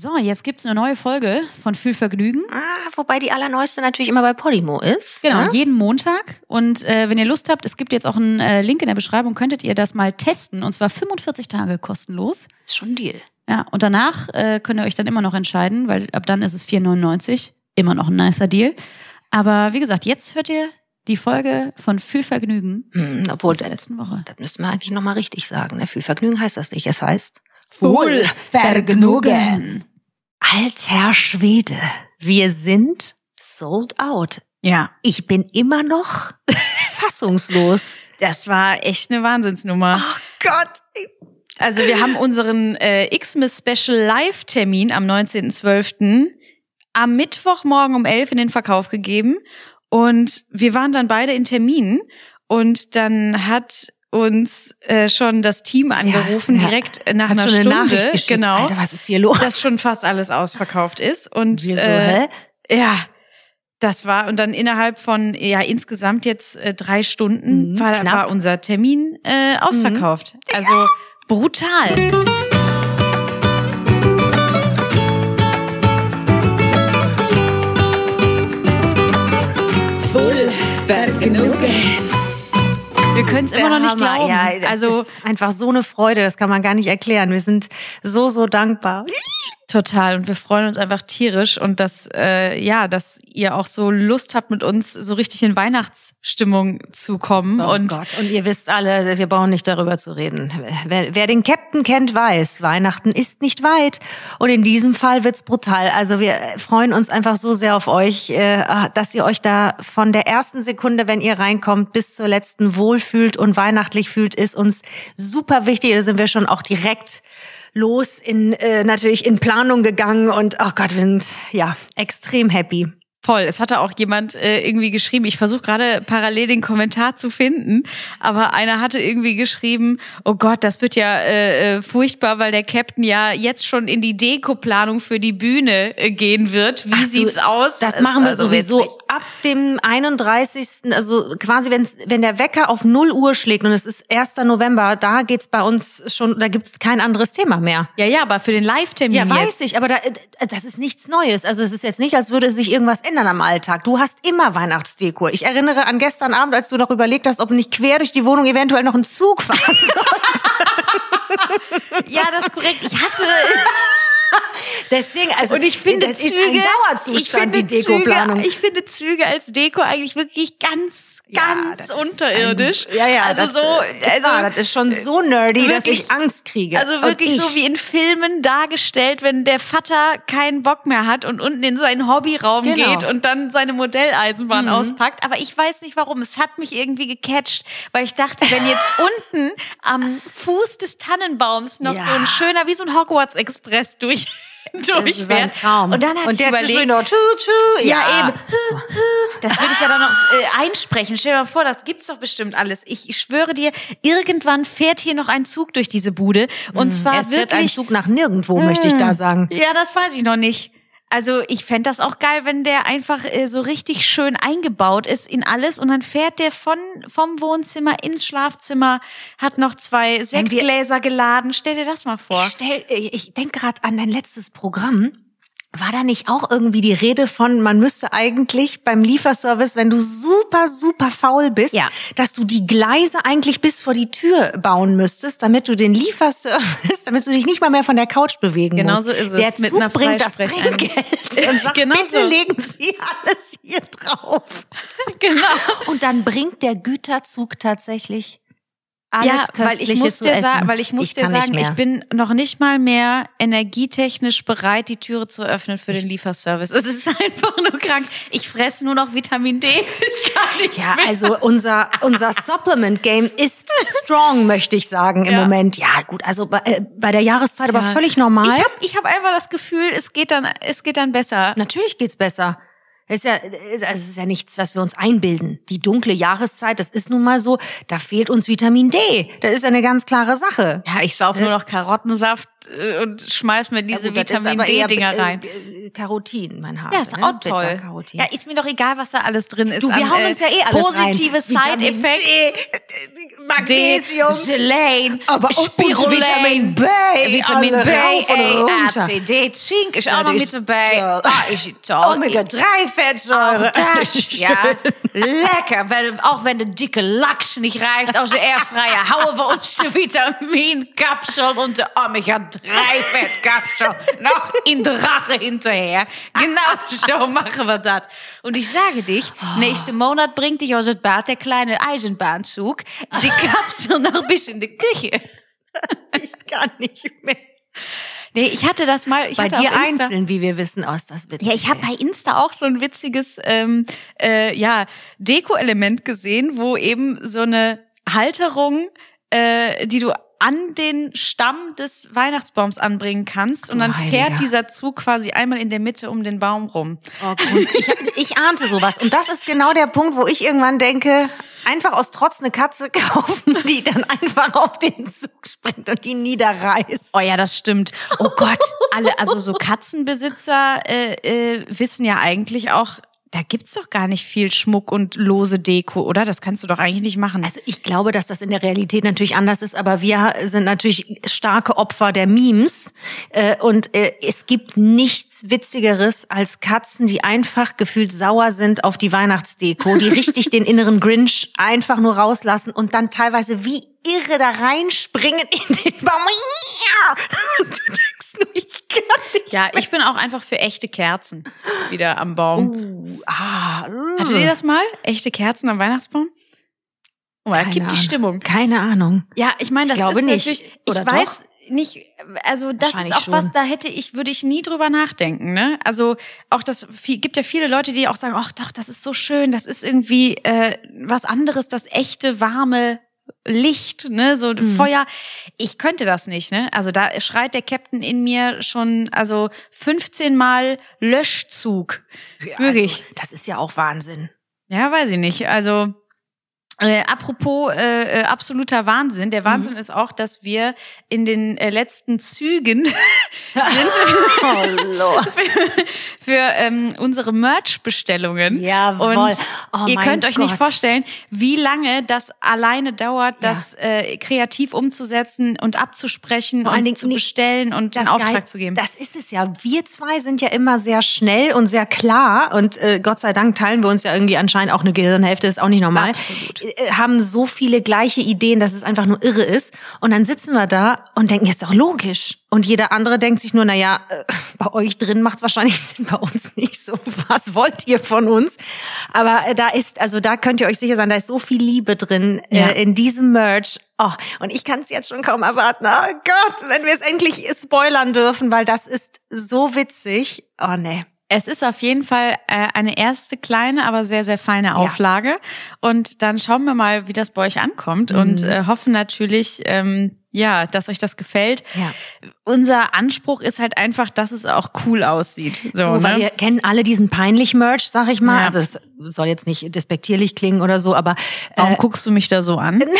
So, jetzt gibt's eine neue Folge von Fühlvergnügen. Ah, wobei die allerneueste natürlich immer bei Podimo ist. Genau, ne? jeden Montag. Und äh, wenn ihr Lust habt, es gibt jetzt auch einen äh, Link in der Beschreibung, könntet ihr das mal testen. Und zwar 45 Tage kostenlos. Ist schon ein Deal. Ja, und danach äh, könnt ihr euch dann immer noch entscheiden, weil ab dann ist es 4,99. Immer noch ein nicer Deal. Aber wie gesagt, jetzt hört ihr die Folge von Fühlvergnügen Hm, obwohl, aus der letzten Woche. das müssten wir eigentlich nochmal richtig sagen. Ne? Viel Vergnügen heißt das nicht. Es heißt Vergnügen. Alter Schwede, wir sind sold out. Ja, Ich bin immer noch fassungslos. das war echt eine Wahnsinnsnummer. Oh Gott. Also wir haben unseren äh, Xmas Special Live Termin am 19.12. am Mittwochmorgen um 11 in den Verkauf gegeben und wir waren dann beide in Terminen und dann hat uns äh, schon das Team angerufen ja. direkt nach Hat einer schon eine Stunde, Nachricht geschickt. genau, Alter, was ist hier los? dass schon fast alles ausverkauft ist und Wir so, äh, hä? ja, das war und dann innerhalb von ja insgesamt jetzt äh, drei Stunden Mhm, war, war unser Termin äh, ausverkauft. Also brutal. Full Vergnügen. Wir können es immer noch nicht Hammer. glauben. Ja, das also ist einfach so eine Freude, das kann man gar nicht erklären. Wir sind so, so dankbar. Total und wir freuen uns einfach tierisch und dass äh, ja, dass ihr auch so Lust habt mit uns so richtig in Weihnachtsstimmung zu kommen Oh und Gott, und ihr wisst alle, wir brauchen nicht darüber zu reden. Wer, wer den Captain kennt, weiß, Weihnachten ist nicht weit. Und in diesem Fall wird's brutal. Also wir freuen uns einfach so sehr auf euch, äh, dass ihr euch da von der ersten Sekunde, wenn ihr reinkommt, bis zur letzten wohlfühlt und weihnachtlich fühlt, ist uns super wichtig. Da sind wir schon auch direkt los in äh, natürlich in Planung gegangen und oh Gott, wir sind ja extrem happy. Voll. Es hatte auch jemand äh, irgendwie geschrieben, ich versuche gerade parallel den Kommentar zu finden, aber einer hatte irgendwie geschrieben, oh Gott, das wird ja äh, äh, furchtbar, weil der Captain ja jetzt schon in die Dekoplanung für die Bühne äh, gehen wird. Wie Ach du, sieht's aus? Das machen wir war so sowieso witzig. ab dem 31. Also quasi, wenn, wenn der Wecker auf 0 Uhr schlägt und es ist 1. November, da geht's bei uns schon, da gibt's kein anderes Thema mehr. Ja, ja, aber für den Live-Termin Ja, jetzt. weiß ich, aber da, äh, das ist nichts Neues. Also es ist jetzt nicht, als würde sich irgendwas ändern am Alltag. Du hast immer Weihnachtsdeko. Ich erinnere an gestern Abend, als du noch überlegt hast, ob nicht quer durch die Wohnung eventuell noch ein Zug fahren Ja, das ist korrekt. Ich hatte Deswegen, also und ich finde das Züge, ist ein Dauerzustand, ich finde die Dekoplanung. Züge, ich finde Züge als Deko eigentlich wirklich ganz, ganz ist unterirdisch. Ein, ja, ja, also das, so, also, wahr, das ist schon so nerdy, dass wirklich- ich Angst kriege. Also wirklich ich, so wie in Filmen dargestellt, wenn der Vater keinen Bock mehr hat und unten in seinen Hobbyraum Genau. Mhm. geht und dann seine Modelleisenbahn auspackt. Aber ich weiß nicht warum. Es hat mich irgendwie gecatcht, weil ich dachte, wenn jetzt unten am Fuß des Tannenbaums noch Ja. so ein schöner, wie so ein Hogwarts Express durch durchfährt. Traum. Und dann und ich der überlegt, noch, tü, tü, ja, eben. Das würde ich ja dann noch äh, einsprechen. Stell dir mal vor, das gibt's doch bestimmt alles. Ich, ich schwöre dir, irgendwann fährt hier noch ein Zug durch diese Bude. Und zwar Mhm. Es wird ein wirklich. Zug nach nirgendwo, möchte ich da sagen. Ja, das weiß ich noch nicht. Also ich fänd das auch geil, wenn der einfach äh, so richtig schön eingebaut ist in alles und dann fährt der von vom Wohnzimmer ins Schlafzimmer, hat noch zwei Sektgläser geladen. Stell dir das mal vor. Ich, stell, ich ich denke gerade an dein letztes Programm. War da nicht auch irgendwie die Rede von, man müsste eigentlich beim Lieferservice, wenn du super, super faul bist, Ja. dass du die Gleise eigentlich bis vor die Tür bauen müsstest, damit du den Lieferservice, damit du dich nicht mal mehr von der Couch bewegen Genau musst. so ist es. Der Mit Zug einer bringt das. Trinkgeld und sagt, Genau bitte so. legen Sie alles hier drauf. genau. Und dann bringt der Güterzug tatsächlich Ja, weil ich muss dir sagen, weil ich muss dir kann nicht sagen, ich bin noch nicht mal mehr energietechnisch bereit, die Türe zu öffnen für den Lieferservice. Es ist einfach nur krank. Ich fresse nur noch Vitamin D. Ich kann nicht Ja, mehr. also unser, unser Supplement Game ist strong, möchte ich sagen, im Ja. Moment. Ja, gut, also bei, äh, bei der Jahreszeit aber Ja. völlig normal. Ich habe ich hab einfach das Gefühl, es geht dann, es geht dann besser. Natürlich geht's besser. Das ist ja, also es ist ja nichts, was wir uns einbilden. Die dunkle Jahreszeit, das ist nun mal so, da fehlt uns Vitamin D. Das ist eine ganz klare Sache. Ja, ich sauf nur noch Karottensaft äh, und schmeiß mir diese Ja, gut, Vitamin D-Dinger rein. äh, äh, Carotin, mein Haar. Ja, ist auch toll. Beta-Carotin. Ja, ist mir doch egal, was da alles drin ist. Du, wir an, hauen äh, uns ja eh alles Positive Side-Effects. Magnesium. Selene, Aber- und Spirulane, Vitamin B, Vitamin B, A. C, D, Zink ist auch noch mit dabei. toll. Ah, ist toll. Omega-3-Fettsäure. Das, ja, lecker. Weil, auch wenn der dicke Lachs nicht reicht aus der Airfryer, hauen wir uns die Vitaminkapsel und die Omega-3-Fettkapsel noch in die Rache hinterher. Genau so machen wir das. Und ich sage dich, nächsten Monat bringt dich aus dem Bad der kleine Eisenbahnzug die Kapsel noch bis in die Küche. Ich kann nicht mehr. Nee, ich hatte das mal. Ich Bei dir einzeln, wie wir wissen, aus das witzig. Ja, ich habe bei Insta auch so ein witziges ähm, äh, ja, Deko-Element gesehen, wo eben so eine Halterung, äh, die du an den Stamm des Weihnachtsbaums anbringen kannst und dann Heiliger. fährt dieser Zug quasi einmal in der Mitte um den Baum rum. Oh, cool. ich, ich ahnte sowas. Und das ist genau der Punkt, wo ich irgendwann denke, einfach aus Trotz eine Katze kaufen, die dann einfach auf den Zug springt und die niederreißt. Oh ja, das stimmt. Oh Gott, alle, also so Katzenbesitzer äh, äh, wissen ja eigentlich auch, da gibt's doch gar nicht viel Schmuck und lose Deko, oder? Das kannst du doch eigentlich nicht machen. Also ich glaube, dass das in der Realität natürlich anders ist, aber wir sind natürlich starke Opfer der Memes. Äh, Und äh, es gibt nichts Witzigeres als Katzen, die einfach gefühlt sauer sind auf die Weihnachtsdeko, die richtig den inneren Grinch einfach nur rauslassen und dann teilweise wie irre da reinspringen in den Baum. Und du denkst nur, ich kann nicht. Ja, ich bin auch einfach für echte Kerzen wieder am Baum. Uh, ah, Hattet ihr das mal? Echte Kerzen am Weihnachtsbaum? Oh, da kippt die. Stimmung. Keine Ahnung. Ja, ich meine, das Ich glaube ist nicht. natürlich, Oder ich weiß nicht, also das ist auch was, schon. da hätte ich, würde ich nie drüber nachdenken, ne? Also auch das gibt ja viele Leute, die auch sagen, ach doch, das ist so schön, das ist irgendwie äh, was anderes, das echte, warme Licht, ne, so Mhm. Feuer. Ich könnte das nicht, ne? Also da schreit der Captain in mir schon, also 15 Mal Löschzug. Wirklich. Also, das ist ja auch Wahnsinn. Ja, weiß ich nicht. Also äh, apropos äh, äh, absoluter Wahnsinn. Der Wahnsinn ist auch, dass wir in den äh, letzten Zügen sind Oh Lord. für, für ähm, unsere Merch-Bestellungen. Jawohl. Und Oh ihr könnt euch nicht Gott. vorstellen, wie lange das alleine dauert, das äh, kreativ umzusetzen und abzusprechen Vor allen und Dingen zu nicht- bestellen und einen Auftrag Geil- zu geben. Das ist es ja. Wir zwei sind ja immer sehr schnell und sehr klar und äh, Gott sei Dank teilen wir uns ja irgendwie anscheinend auch eine Gehirnhälfte, ist auch nicht normal. Absolut. Äh, haben so viele gleiche Ideen, dass es einfach nur irre ist. Und dann sitzen wir da und denken, ist doch logisch. Und jeder andere denkt sich nur, na ja, äh, bei euch drin macht wahrscheinlich Sinn, bei uns nicht so. Was wollt ihr von uns? Aber äh, da ist, also da könnt ihr euch sicher sein, da ist so viel Liebe drin Ja. äh, in diesem Merch. Oh, und ich kann es jetzt schon kaum erwarten. Oh Gott, wenn wir es endlich spoilern dürfen, weil das ist so witzig. Oh nee. Es ist auf jeden Fall äh, eine erste kleine, aber sehr, sehr feine Auflage. Und dann schauen wir mal, wie das bei euch ankommt und Mhm. äh, hoffen natürlich, ähm, ja, dass euch das gefällt. Ja. Unser Anspruch ist halt einfach, dass es auch cool aussieht. So, So, weil ne? wir kennen alle diesen peinlich Merch, sag ich mal. Ja. Also es soll jetzt nicht despektierlich klingen oder so, aber Warum äh, guckst du mich da so an?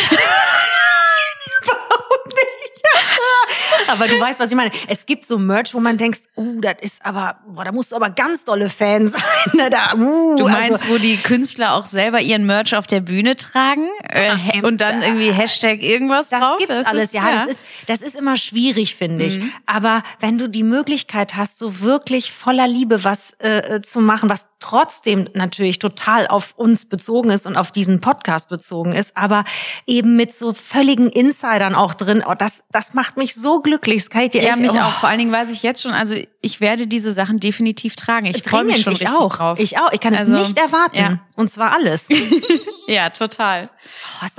Aber du weißt, was ich meine. Es gibt so Merch, wo man denkt, uh, das ist aber, boah, da musst du aber ganz dolle Fan sein. Ne? Da, uh, Du also- meinst, wo die Künstler auch selber ihren Merch auf der Bühne tragen äh, hä- und dann irgendwie Hashtag irgendwas Das drauf? gibt's alles, ist- ja. Das ist, das ist immer schwierig, finde ich. Aber wenn du die Möglichkeit hast, so wirklich voller Liebe was äh, äh, zu machen, was trotzdem natürlich total auf uns bezogen ist und auf diesen Podcast bezogen ist, aber eben mit so völligen Insidern auch drin, oh, das, das macht mich so glücklich. Das kann ich dir Ja, echt, mich oh, auch. Vor allen Dingen weiß ich jetzt schon, also ich werde diese Sachen definitiv tragen. Ich freue mich schon ich richtig auch. drauf. Ich auch. Ich kann Also, es nicht erwarten. ja. Und zwar alles. Ja, total.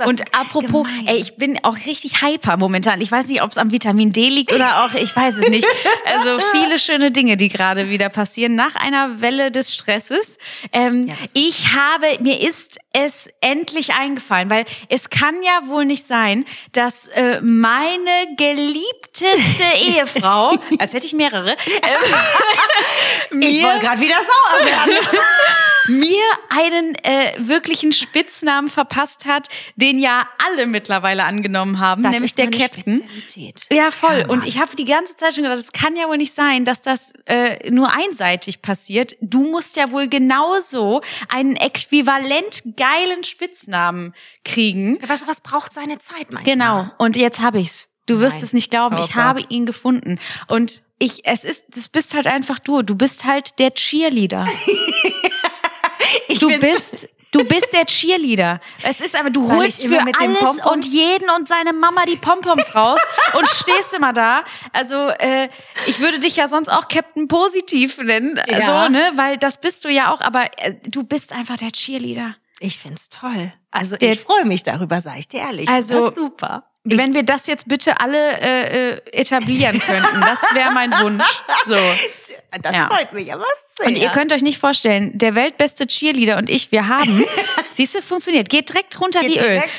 Oh, Und apropos, gemein. ey, ich bin auch richtig hyper momentan. Ich weiß nicht, ob es am Vitamin D liegt oder auch, ich weiß es nicht. Also viele schöne Dinge, die gerade wieder passieren nach einer Welle des Stresses. Ähm, Ja, ich habe, mir ist es endlich eingefallen, weil es kann ja wohl nicht sein, dass äh, meine geliebteste Ehefrau, als hätte ich mehrere, ähm, ich mir wollte gerade wieder sauer werden. mir einen äh, wirklichen Spitznamen verpasst hat, den ja alle mittlerweile angenommen haben, Das nämlich ist der meine Captain. Spezialität. Ja, voll. Ja, und ich habe die ganze Zeit schon gedacht, es kann ja wohl nicht sein, dass das äh, nur einseitig passiert. Du musst ja wohl genauso einen äquivalent geilen Spitznamen kriegen. Ja, weißt du, was braucht seine Zeit manchmal? Genau. Und jetzt habe ich's. Du wirst Nein. es nicht glauben. Oh ich habe Gott. ihn gefunden. Und ich, es ist, das bist halt einfach du. Du bist halt der Cheerleader. du bist, du bist der Cheerleader. Es ist aber, du Weil holst ich für mit dem alles und jeden und seine Mama die Pompoms raus und stehst immer da. Also, äh, ich würde dich ja sonst auch Captain Positiv nennen. Ja. So, ne? Weil das bist du ja auch, aber äh, du bist einfach der Cheerleader. Ich find's toll. Also Der- ich freue mich darüber, sag ich dir ehrlich. Also- super. Wenn wir das jetzt bitte alle äh, äh, etablieren könnten, das wäre mein Wunsch. So. Das Ja. freut mich aber sehr. Und ihr könnt euch nicht vorstellen, der weltbeste Cheerleader und ich, wir haben, siehst du, funktioniert, geht direkt runter wie Geht Öl. direkt-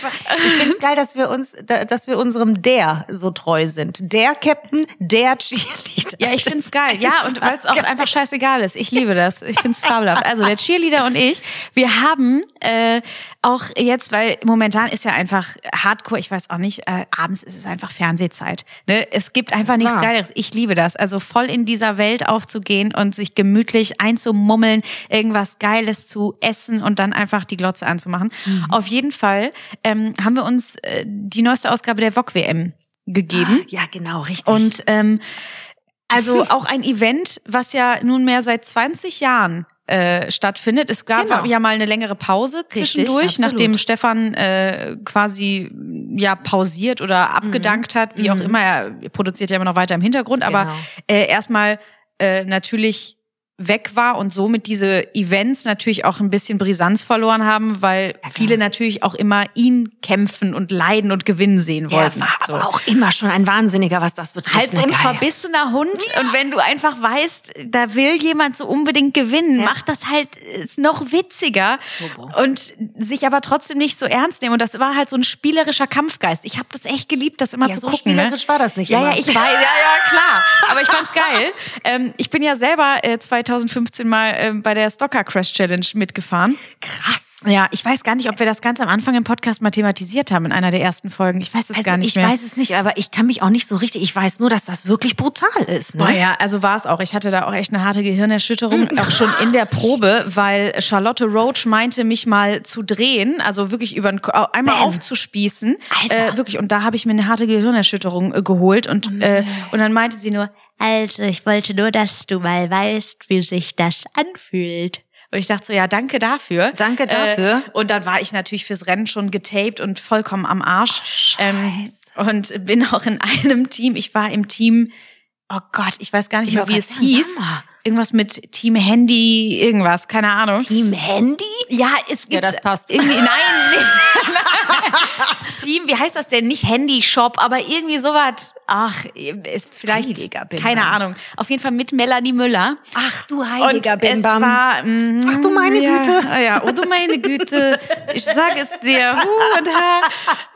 Ich find's geil, dass wir uns, da- dass wir unserem der so treu sind. Der Captain, der Cheerleader. Ja, ich find's geil. Ja, und weil es auch einfach scheißegal ist. Ich liebe das. Ich find's fabelhaft. Also der Cheerleader und ich, wir haben äh, auch jetzt, weil momentan ist ja einfach Hardcore, ich weiß auch nicht, äh, abends ist es einfach Fernsehzeit. Ne? Es gibt einfach nichts. Geileres. Ich liebe das. Also voll in dieser Welt aufzugehen und sich gemütlich einzumummeln, irgendwas Geiles zu essen und dann einfach die Glotze anzumachen. Auf jeden Fall ähm, haben wir uns äh, die neueste Ausgabe der VOG WM gegeben. Ja, genau, richtig. Und ähm, also auch ein Event, was ja nunmehr seit 20 Jahren äh, stattfindet. Es gab Genau. ja mal eine längere Pause zwischendurch, absolut. nachdem Stefan äh, quasi ja pausiert oder abgedankt hat, wie auch immer. Er produziert ja immer noch weiter im Hintergrund, aber Genau. äh, erstmal äh, natürlich weg war und somit diese Events natürlich auch ein bisschen Brisanz verloren haben, weil viele natürlich auch immer ihn kämpfen und leiden und gewinnen sehen wollten. war So aber auch immer schon ein Wahnsinniger, was das betrifft. halt so ein Ne, verbissener Hund. Und wenn du einfach weißt, da will jemand so unbedingt gewinnen, macht das halt noch witziger Turbo. und sich aber trotzdem nicht so ernst nehmen. Und das war halt so ein spielerischer Kampfgeist. Ich habe das echt geliebt, das immer Ja, zu so gucken. spielerisch ne? war das nicht Ja, immer. ja, ich weiß, ja, ja, klar. Aber ich fand's geil. Ähm, ich bin ja selber äh, 2015 mal ähm, bei der Stocker Crash Challenge mitgefahren. Krass. Ja, ich weiß gar nicht, ob wir das ganz am Anfang im Podcast mal thematisiert haben in einer der ersten Folgen. Ich weiß es Also gar nicht ich mehr. weiß es nicht, aber ich kann mich auch nicht so richtig. Ich weiß nur, dass das wirklich brutal ist. Ne? Boah, ja, also war es auch. Ich hatte da auch echt eine harte Gehirnerschütterung, auch schon in der Probe, weil Charlotte Roach meinte, mich mal zu drehen, also wirklich über einmal Bam. aufzuspießen. Alter. Äh, wirklich, und da habe ich mir eine harte Gehirnerschütterung äh, geholt und, äh, und dann meinte sie nur, Also, ich wollte nur, dass du mal weißt, wie sich das anfühlt. Und ich dachte so, ja, danke dafür. Danke dafür. Äh, und dann war ich natürlich fürs Rennen schon getaped und vollkommen am Arsch. ähm, und bin auch in einem Team. Ich war im Team, oh Gott, ich weiß gar nicht Ich mehr, wie es hieß. mal. Irgendwas mit Team Handy, irgendwas, keine Ahnung. Team Handy? Ja, es gibt. das passt. Irgendwie, nein, nee. Team, wie heißt das denn? Nicht Handy-Shop, aber irgendwie sowas. Ach, ist vielleicht, keine Ahnung. Auf jeden Fall mit Melanie Müller. Ach du Und heiliger es Bimbam. war, mm, Ach du meine ja, Güte. ah Ja, oh du meine Güte. Ich sag es dir. Hu und ha.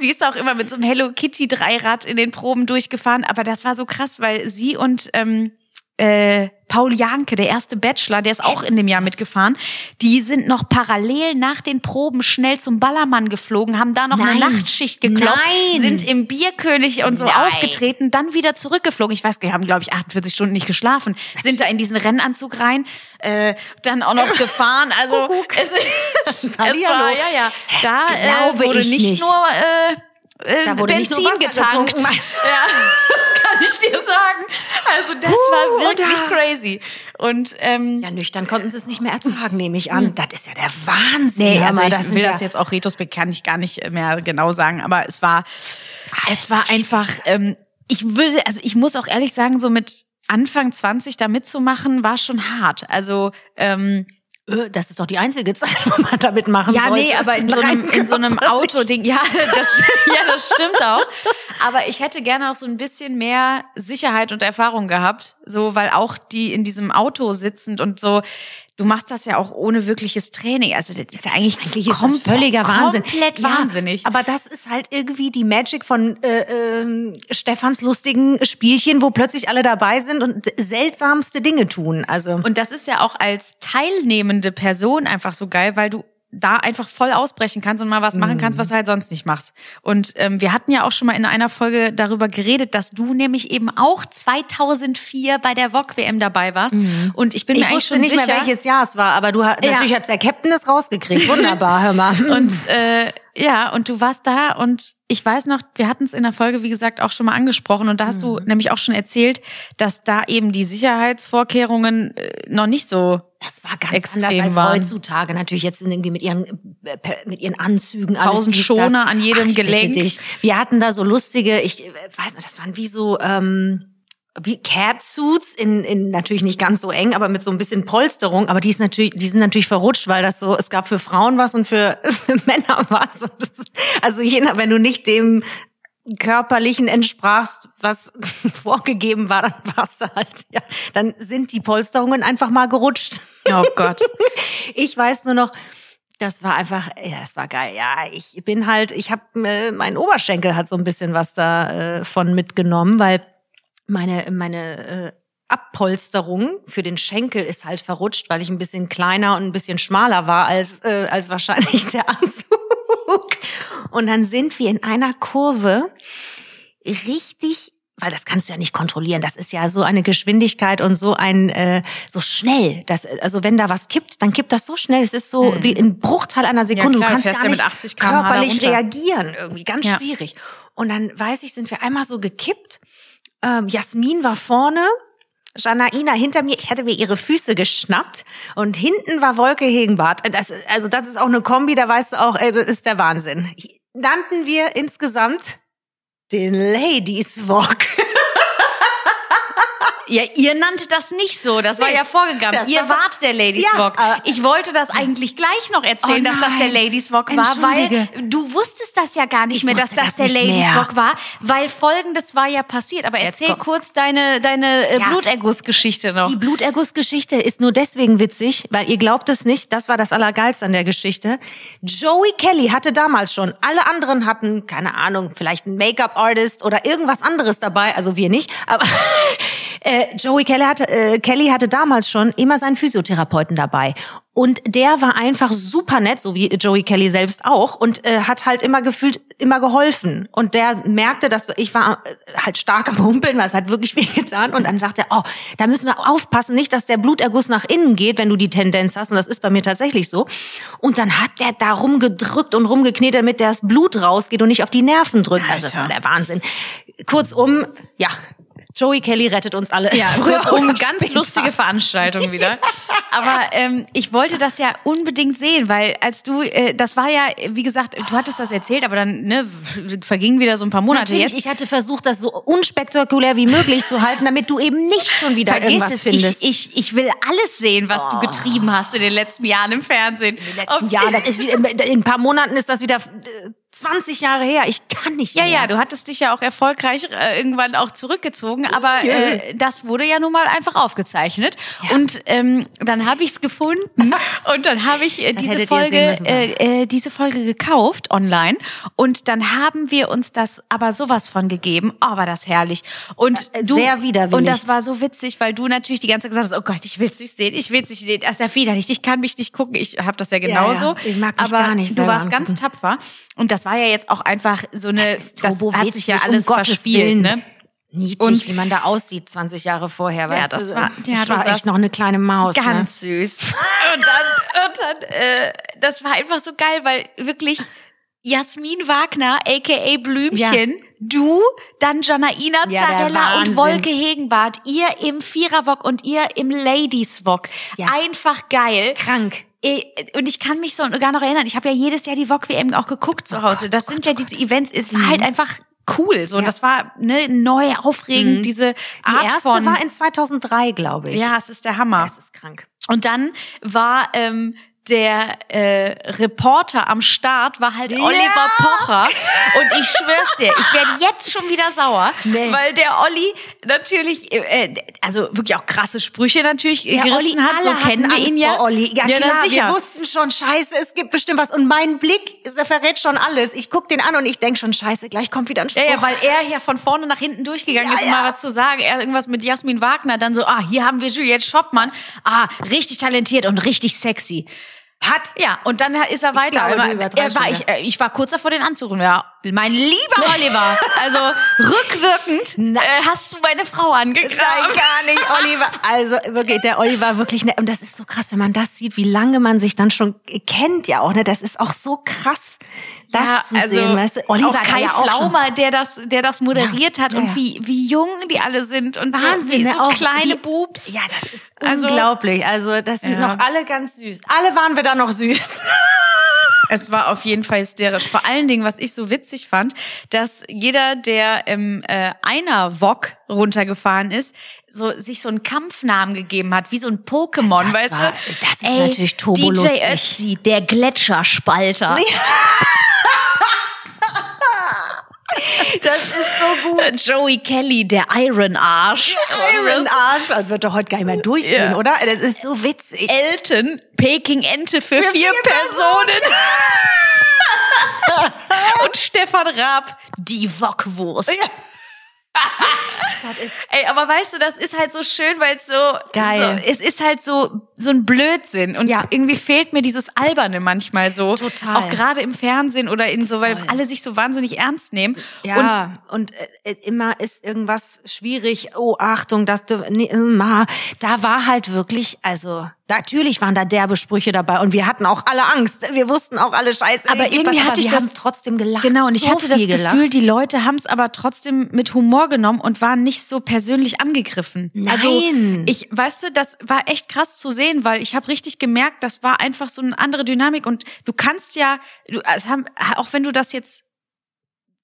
Die ist auch immer mit so einem Hello Kitty Dreirad in den Proben durchgefahren. Aber das war so krass, weil sie und ähm, äh, Paul Janke, der erste Bachelor, der ist auch in dem Jahr mitgefahren. Die sind noch parallel nach den Proben schnell zum Ballermann geflogen, haben da noch eine Nein. Nachtschicht gekloppt, Nein. sind im Bierkönig und so Nein. aufgetreten, dann wieder zurückgeflogen. Ich weiß, die haben glaube ich 48 Stunden nicht geschlafen, sind da in diesen Rennanzug rein, äh, dann auch noch gefahren. Also es, es war ja ja, Das da äh, wurde ich nicht, nicht. nur äh, äh, Da wurde nicht Benzin getankt. Ja, das kann ich dir sagen. Also das war wirklich oder- crazy. Und ähm, Ja, nüchtern konnten sie es nicht mehr ertragen, nehme ich an. Das ist ja der Wahnsinn. Nee, also ich das will sind das ja, jetzt auch retrospekt kann ich gar nicht mehr genau sagen, aber es war, es war einfach, ähm, ich würde, also ich muss auch ehrlich sagen, so mit Anfang 20 da mitzumachen, war schon hart. Also ähm, Äh, Das ist doch die einzige Zeit, wo man damit machen ja, sollte. nee, aber in so einem, in so einem Autoding, ja, das, ja, das stimmt auch. Aber ich hätte gerne auch so ein bisschen mehr Sicherheit und Erfahrung gehabt, so, weil auch die in diesem Auto sitzend und so, du machst das ja auch ohne wirkliches Training. Also das ist ja eigentlich, Eigentlich ist das völliger Wahnsinn. Komplett Ja, wahnsinnig. Aber das ist halt irgendwie die Magic von äh, ähm, Stefans lustigen Spielchen, wo plötzlich alle dabei sind und seltsamste Dinge tun. Also Und das ist ja auch als teilnehmende Person einfach so geil, weil du da einfach voll ausbrechen kannst und mal was machen kannst, was du halt sonst nicht machst. Und ähm, wir hatten ja auch schon mal in einer Folge darüber geredet, dass du nämlich eben auch 2004 bei der VOG WM dabei warst. Und ich bin mir ich eigentlich wusste schon nicht sicher, mehr, welches Jahr es war, aber du hast, Ja. natürlich hat der Captain das rausgekriegt. Wunderbar, hör mal. Und äh, ja, und du warst da und ich weiß noch, wir hatten es in der Folge, wie gesagt, auch schon mal angesprochen und da hast du nämlich auch schon erzählt, dass da eben die Sicherheitsvorkehrungen äh, noch nicht so Das war ganz extrem anders als waren. heutzutage. Natürlich jetzt irgendwie mit ihren äh, mit ihren Anzügen alles Tausend Schoner an jedem Ach, Gelenk. Wir hatten da so lustige, ich äh, weiß nicht, das waren wie so ähm, wie Catsuits in, in natürlich nicht ganz so eng, aber mit so ein bisschen Polsterung. Aber die ist natürlich, die sind natürlich verrutscht, weil das so, es gab für Frauen was und für, für Männer was. Das, also je nach, wenn du nicht dem körperlichen entsprachst, was vorgegeben war, dann warst du halt, ja, dann sind die Polsterungen einfach mal gerutscht. Oh Gott. Ich weiß nur noch, das war einfach, ja, das war geil. Ja, ich bin halt, ich habe äh, mein Oberschenkel hat so ein bisschen was da äh, von mitgenommen, weil meine meine äh, Abpolsterung für den Schenkel ist halt verrutscht, weil ich ein bisschen kleiner und ein bisschen schmaler war als äh, als wahrscheinlich der Anzug. Und dann sind wir in einer Kurve richtig weil das kannst du ja nicht kontrollieren. Das ist ja so eine Geschwindigkeit und so ein äh, so schnell. Das, also wenn da was kippt, dann kippt das so schnell. Es ist so wie ein Bruchteil einer Sekunde. Mhm. Ja, klar, du kannst gar ja nicht mit 80 km/h da körperlich reagieren. Irgendwie ganz Ja. schwierig. Und dann weiß ich, sind wir einmal so gekippt. Ähm, Jasmin war vorne. Janaina hinter mir, ich hatte mir ihre Füße geschnappt und hinten war Wolke Hegenbart. Das, also das ist auch eine Kombi, da weißt du auch, also ist der Wahnsinn. Nannten wir insgesamt den Ladies Walk. Ja, ihr nanntet das nicht so. Das war Nee, ja vorgegangen. Ihr war- wart der Ladies Ja, Walk. aber- ich wollte das eigentlich gleich noch erzählen, Oh dass das der. Ladies Walk war, weil du wusstest das ja gar nicht Ich mehr, dass das, das der Ladies mehr. Walk war, weil folgendes war ja passiert. Aber erzähl kurz deine, deine äh, Ja. Blutergussgeschichte noch. Die Blutergussgeschichte ist nur deswegen witzig, weil ihr glaubt es nicht, das war das Allergeilste an der Geschichte. Joey Kelly hatte damals schon, alle anderen hatten, keine Ahnung, vielleicht einen Make-up-Artist oder irgendwas anderes dabei, also wir nicht, aber äh, Joey Kelly hatte, äh, Kelly hatte damals schon immer seinen Physiotherapeuten dabei. Und der war einfach super nett, so wie Joey Kelly selbst auch, und äh, hat halt immer gefühlt, immer geholfen. Und der merkte, dass ich war äh, halt stark am Humpeln, weil es hat wirklich weh getan. Und dann sagt er, oh, da müssen wir aufpassen, nicht, dass der Bluterguss nach innen geht, wenn du die Tendenz hast. Und das ist bei mir tatsächlich so. Und dann hat der da rumgedrückt und rumgeknetet, damit das Blut rausgeht und nicht auf die Nerven drückt. Also das war der Wahnsinn. Kurzum, ja, Joey Kelly rettet uns alle. Ja, kurzum, ganz später. lustige Veranstaltung wieder. Aber ähm, ich wollte das ja unbedingt sehen, weil als du, äh, das war ja, wie gesagt, du hattest das erzählt, aber dann ne, vergingen wieder so ein paar Monate Natürlich, jetzt. ich hatte versucht, das so unspektakulär wie möglich zu halten, damit du eben nicht schon wieder Vergiss irgendwas es, findest. ich, ich, ich will alles sehen, was du getrieben hast in den letzten Jahren im Fernsehen. In den letzten Jahren, in ein paar Monaten ist das wieder äh, 20 Jahre her. Ich kann nicht Ja, mehr. ja, du hattest dich ja auch erfolgreich äh, irgendwann auch zurückgezogen, aber äh, das wurde ja nun mal einfach aufgezeichnet. Und ähm, dann habe ich es gefunden und dann habe ich äh, diese Folge, müssen, äh, äh, diese Folge gekauft online und dann haben wir uns das aber sowas von gegeben. Oh, war das herrlich. Und Ja, äh, du, sehr widerwillig. Und das war so witzig, weil du natürlich die ganze Zeit gesagt hast, oh Gott, ich will's nicht sehen, ich will's nicht sehen, das ist ja widerlich, ich kann mich nicht gucken. Ich habe das ja genauso. ja, ich mag mich aber gar nicht du warst ganz angucken. tapfer und das war ja jetzt auch einfach so eine, Das das, hat sich ja um alles Gottes verspielt, ne? Niedlich, Und- wie man da aussieht 20 Jahre vorher. weißt das du? war- ja, ich war echt noch eine kleine Maus. Ganz süß. Und dann, und dann, äh, das war einfach so geil, weil wirklich Jasmin Wagner, aka Blümchen, du, dann Janaina Ja, Zarella und. Wolke Hegenbart, ihr im Viererwok und ihr im Ladieswok. Ja. Einfach geil. Ne? Krank. Eh, Und ich kann mich so gar noch erinnern, ich habe ja jedes Jahr die VOG WM auch geguckt zu Hause. Das sind ja diese Events, es war halt einfach cool. So, und Ja. das war ne, neu, aufregend, diese Die Art erste von. war in 2003, glaube ich. ja, es ist der Hammer. Das ist krank. Und dann war ähm, der äh, Reporter am Start war halt Oliver Pocher. Und ich schwör's dir, ich werde jetzt schon wieder sauer, Nee. weil der Olli natürlich, äh, also wirklich auch krasse Sprüche natürlich Der gerissen Olli, hat. So kennen wir ihn ja. Olli. Ja, Ja, klar, wir wussten schon, scheiße, es gibt bestimmt was. Und mein Blick verrät schon alles. Ich guck den an und ich denk schon, scheiße, gleich kommt wieder ein Spruch. Ja, ja, weil er ja von vorne nach hinten durchgegangen Ja, ist, um ja. mal was zu sagen. Er irgendwas mit Jasmin Wagner, dann so, ah, hier haben wir Juliette Schoppmann. Ah, richtig talentiert und richtig sexy. Hat. Ja, und dann ist er weiter. glaube, er war, ich, äh, ich war kurz davor, den anzurufen. Ja, mein lieber Oliver, also rückwirkend äh, hast du meine Frau angegraben. Nein, gar nicht, Oliver. Also wirklich, der Oliver wirklich nett. Und das ist so krass, wenn man das sieht, wie lange man sich dann schon kennt, ja auch, ne? Das ist auch so krass, das Ja, zu also sehen, weißt du? Oliver auch Kai ja auch Flaumer, der das, der das moderiert Ja, hat ja, und wie, wie jung die alle sind und Wahnsinn, so, wie, ne? so Auch kleine die- Boobs. Ja, das ist Also- unglaublich. Also, das sind noch alle ganz süß. Alle waren wir da noch süß. Es war auf jeden Fall hysterisch. Vor allen Dingen, was ich so witzig fand, dass jeder, der im äh, einer Wok runtergefahren ist, so sich so einen Kampfnamen gegeben hat, wie so ein Pokémon, Das weißt war- du? das ist natürlich turbolustig. DJ Ötzi, der Gletscherspalter. Das ist so gut. Joey Kelly, der Iron Arsch. Iron Arsch, das wird doch heute gar nicht mehr durchgehen, Ja. oder? Das ist so witzig. Elton, Peking Ente für, vier, vier Personen. Und Stefan Raab, die Wokwurst. Ey, aber weißt du, das ist halt so schön, weil es so Geil. So, es ist halt so so ein Blödsinn und Ja. irgendwie fehlt mir dieses alberne manchmal so, Total. auch gerade im Fernsehen oder in so, weil alle sich so wahnsinnig ernst nehmen. Ja, und, äh, immer ist irgendwas schwierig. Oh, Achtung, das du, nee, ah. da war halt wirklich, also natürlich waren da derbe Sprüche dabei und wir hatten auch alle Angst. Wir wussten auch alle Scheiße. Aber irgendwie hatte ich wir das- trotzdem gelacht. Genau, und ich so hatte das Gefühl, gelacht. die Leute haben es aber trotzdem mit Humor genommen und waren nicht so persönlich angegriffen. Also Nein. ich, weißt du, das war echt krass zu sehen, weil ich habe richtig gemerkt, das war einfach so eine andere Dynamik und du kannst ja, du, auch wenn du das jetzt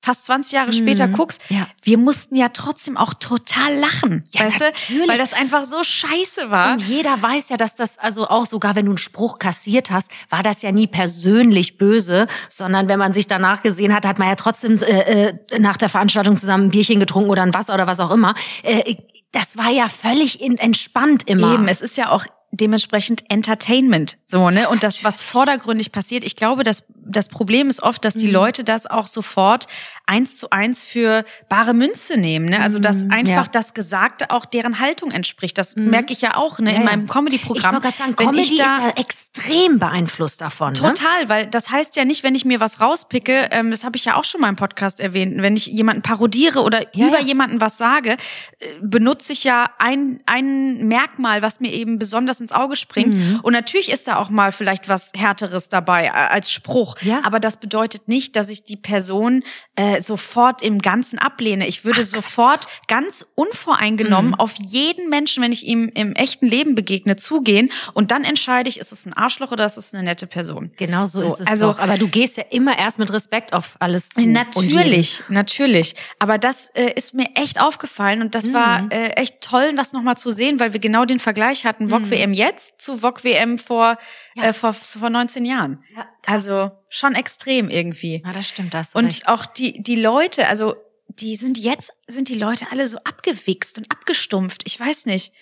fast 20 Jahre später guckst, Mhm. Ja. wir mussten ja trotzdem auch total lachen, Ja, weißt natürlich. du, weil das einfach so scheiße war. Und jeder weiß ja, dass das also auch sogar, wenn du einen Spruch kassiert hast, war das ja nie persönlich böse, sondern wenn man sich danach gesehen hat, hat man ja trotzdem äh, äh, nach der Veranstaltung zusammen ein Bierchen getrunken oder ein Wasser oder was auch immer. Äh, das war ja völlig in, entspannt immer. Eben, es ist ja auch dementsprechend Entertainment, so, ne? Und das, was vordergründig passiert, ich glaube, das, das Problem ist oft, dass die Mhm. Leute das auch sofort eins zu eins für bare Münze nehmen, ne? Also, dass einfach Mhm, ja. das Gesagte auch deren Haltung entspricht. Das merke ich ja auch, ne? Ja, In meinem Ich Comedy-Programm. wollte gerade sagen, Comedy ich da- ist ja extrem beeinflusst davon. Ne? Total, weil das heißt ja nicht, wenn ich mir was rauspicke, ähm, das habe ich ja auch schon mal im Podcast erwähnt, wenn ich jemanden parodiere oder Ja, über jemanden was sage, äh, benutze ich ja ein, ein Merkmal, was mir eben besonders ins Auge springt. Mhm. Und natürlich ist da auch mal vielleicht was Härteres dabei äh, als Spruch. Ja. Aber das bedeutet nicht, dass ich die Person äh, sofort im Ganzen ablehne. Ich würde sofort ganz unvoreingenommen Mhm. auf jeden Menschen, wenn ich ihm im echten Leben begegne, zugehen und dann entscheide ich, ist es ein Arschloch oder ist es eine nette Person. Genau so, So, ist es also- doch. Aber du gehst ja immer erst mit Respekt auf alles zu. Natürlich, natürlich. Aber das äh, ist mir echt aufgefallen und das Mhm. war äh, echt toll, das nochmal zu sehen, weil wir genau den Vergleich hatten, VOG WM jetzt zu VOG WM vor, Ja. äh, vor, vor 19 Jahren. Ja, krass. also schon extrem irgendwie. Ja, das stimmt, das. Und auch die, die Leute, also die sind jetzt, sind die Leute alle so abgewichst und abgestumpft. Ich weiß nicht.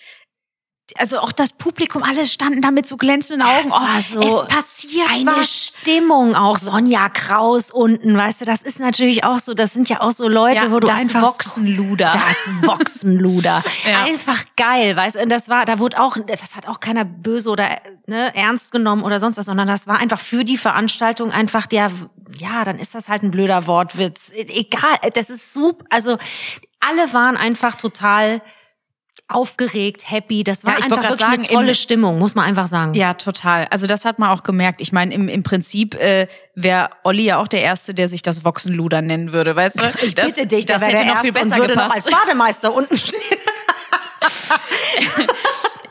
Also auch das Publikum, alle standen da mit so glänzenden Augen. Das war so es passiert eine was. Stimmung auch. Sonja Kraus unten, weißt du, das ist natürlich auch so, das sind ja auch so Leute, Ja, wo du das einfach Voxenluder. Das Voxenluder. Ja. Einfach geil, weißt du, und das war, da wurde auch, das hat auch keiner böse oder ne, ernst genommen oder sonst was, sondern das war einfach für die Veranstaltung einfach der, ja, dann ist das halt ein blöder Wortwitz. Egal, das ist super, also alle waren einfach total aufgeregt, happy. Das war Ja, einfach wirklich eine sagen, tolle im- Stimmung, muss man einfach sagen. Ja, total. Also das hat man auch gemerkt. Ich meine, im, im Prinzip äh, wäre Olli ja auch der Erste, der sich das Voxenluder nennen würde, weißt du? Ich das, bitte dich, das da wäre hätte der noch viel besser und würde noch gepasst. als Bademeister unten stehen.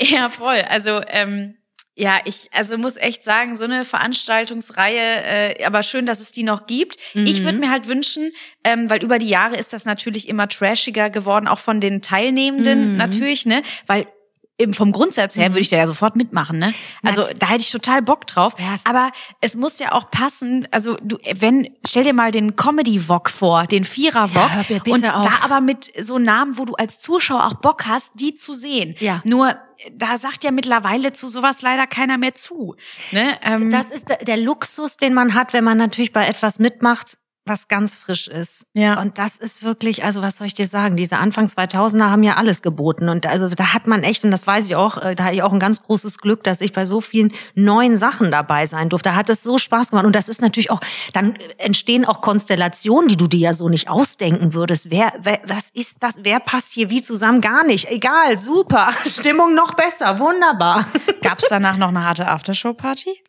Ja, voll. Also ähm, ja, ich also muss echt sagen, so eine Veranstaltungsreihe, äh, aber schön, dass es die noch gibt. Ich würde mir halt wünschen, ähm, weil über die Jahre ist das natürlich immer trashiger geworden, auch von den Teilnehmenden natürlich, ne? Weil eben vom Grundsatz her würde ich da ja sofort mitmachen, ne? Also da hätte ich total Bock drauf. Aber es muss ja auch passen. Also du, wenn stell dir mal den Comedy Wok vor, den Vierer Wok Ja, und auf. da aber mit so Namen, wo du als Zuschauer auch Bock hast, die zu sehen. Ja. Nur da sagt ja mittlerweile zu sowas leider keiner mehr zu. Ne? Ähm, Das ist der Luxus, den man hat, wenn man natürlich bei etwas mitmacht, was ganz frisch ist. Ja. Und das ist wirklich, also was soll ich dir sagen? Diese Anfang 2000er haben ja alles geboten. Und also da hat man echt, und das weiß ich auch, äh, da hatte ich auch ein ganz großes Glück, dass ich bei so vielen neuen Sachen dabei sein durfte. Da hat es so Spaß gemacht. Und das ist natürlich auch, dann entstehen auch Konstellationen, die du dir ja so nicht ausdenken würdest. Wer, wer was ist das? Wer passt hier wie zusammen? Gar nicht. Egal, super. Stimmung noch besser. Wunderbar. Gab's danach noch eine harte Aftershow-Party?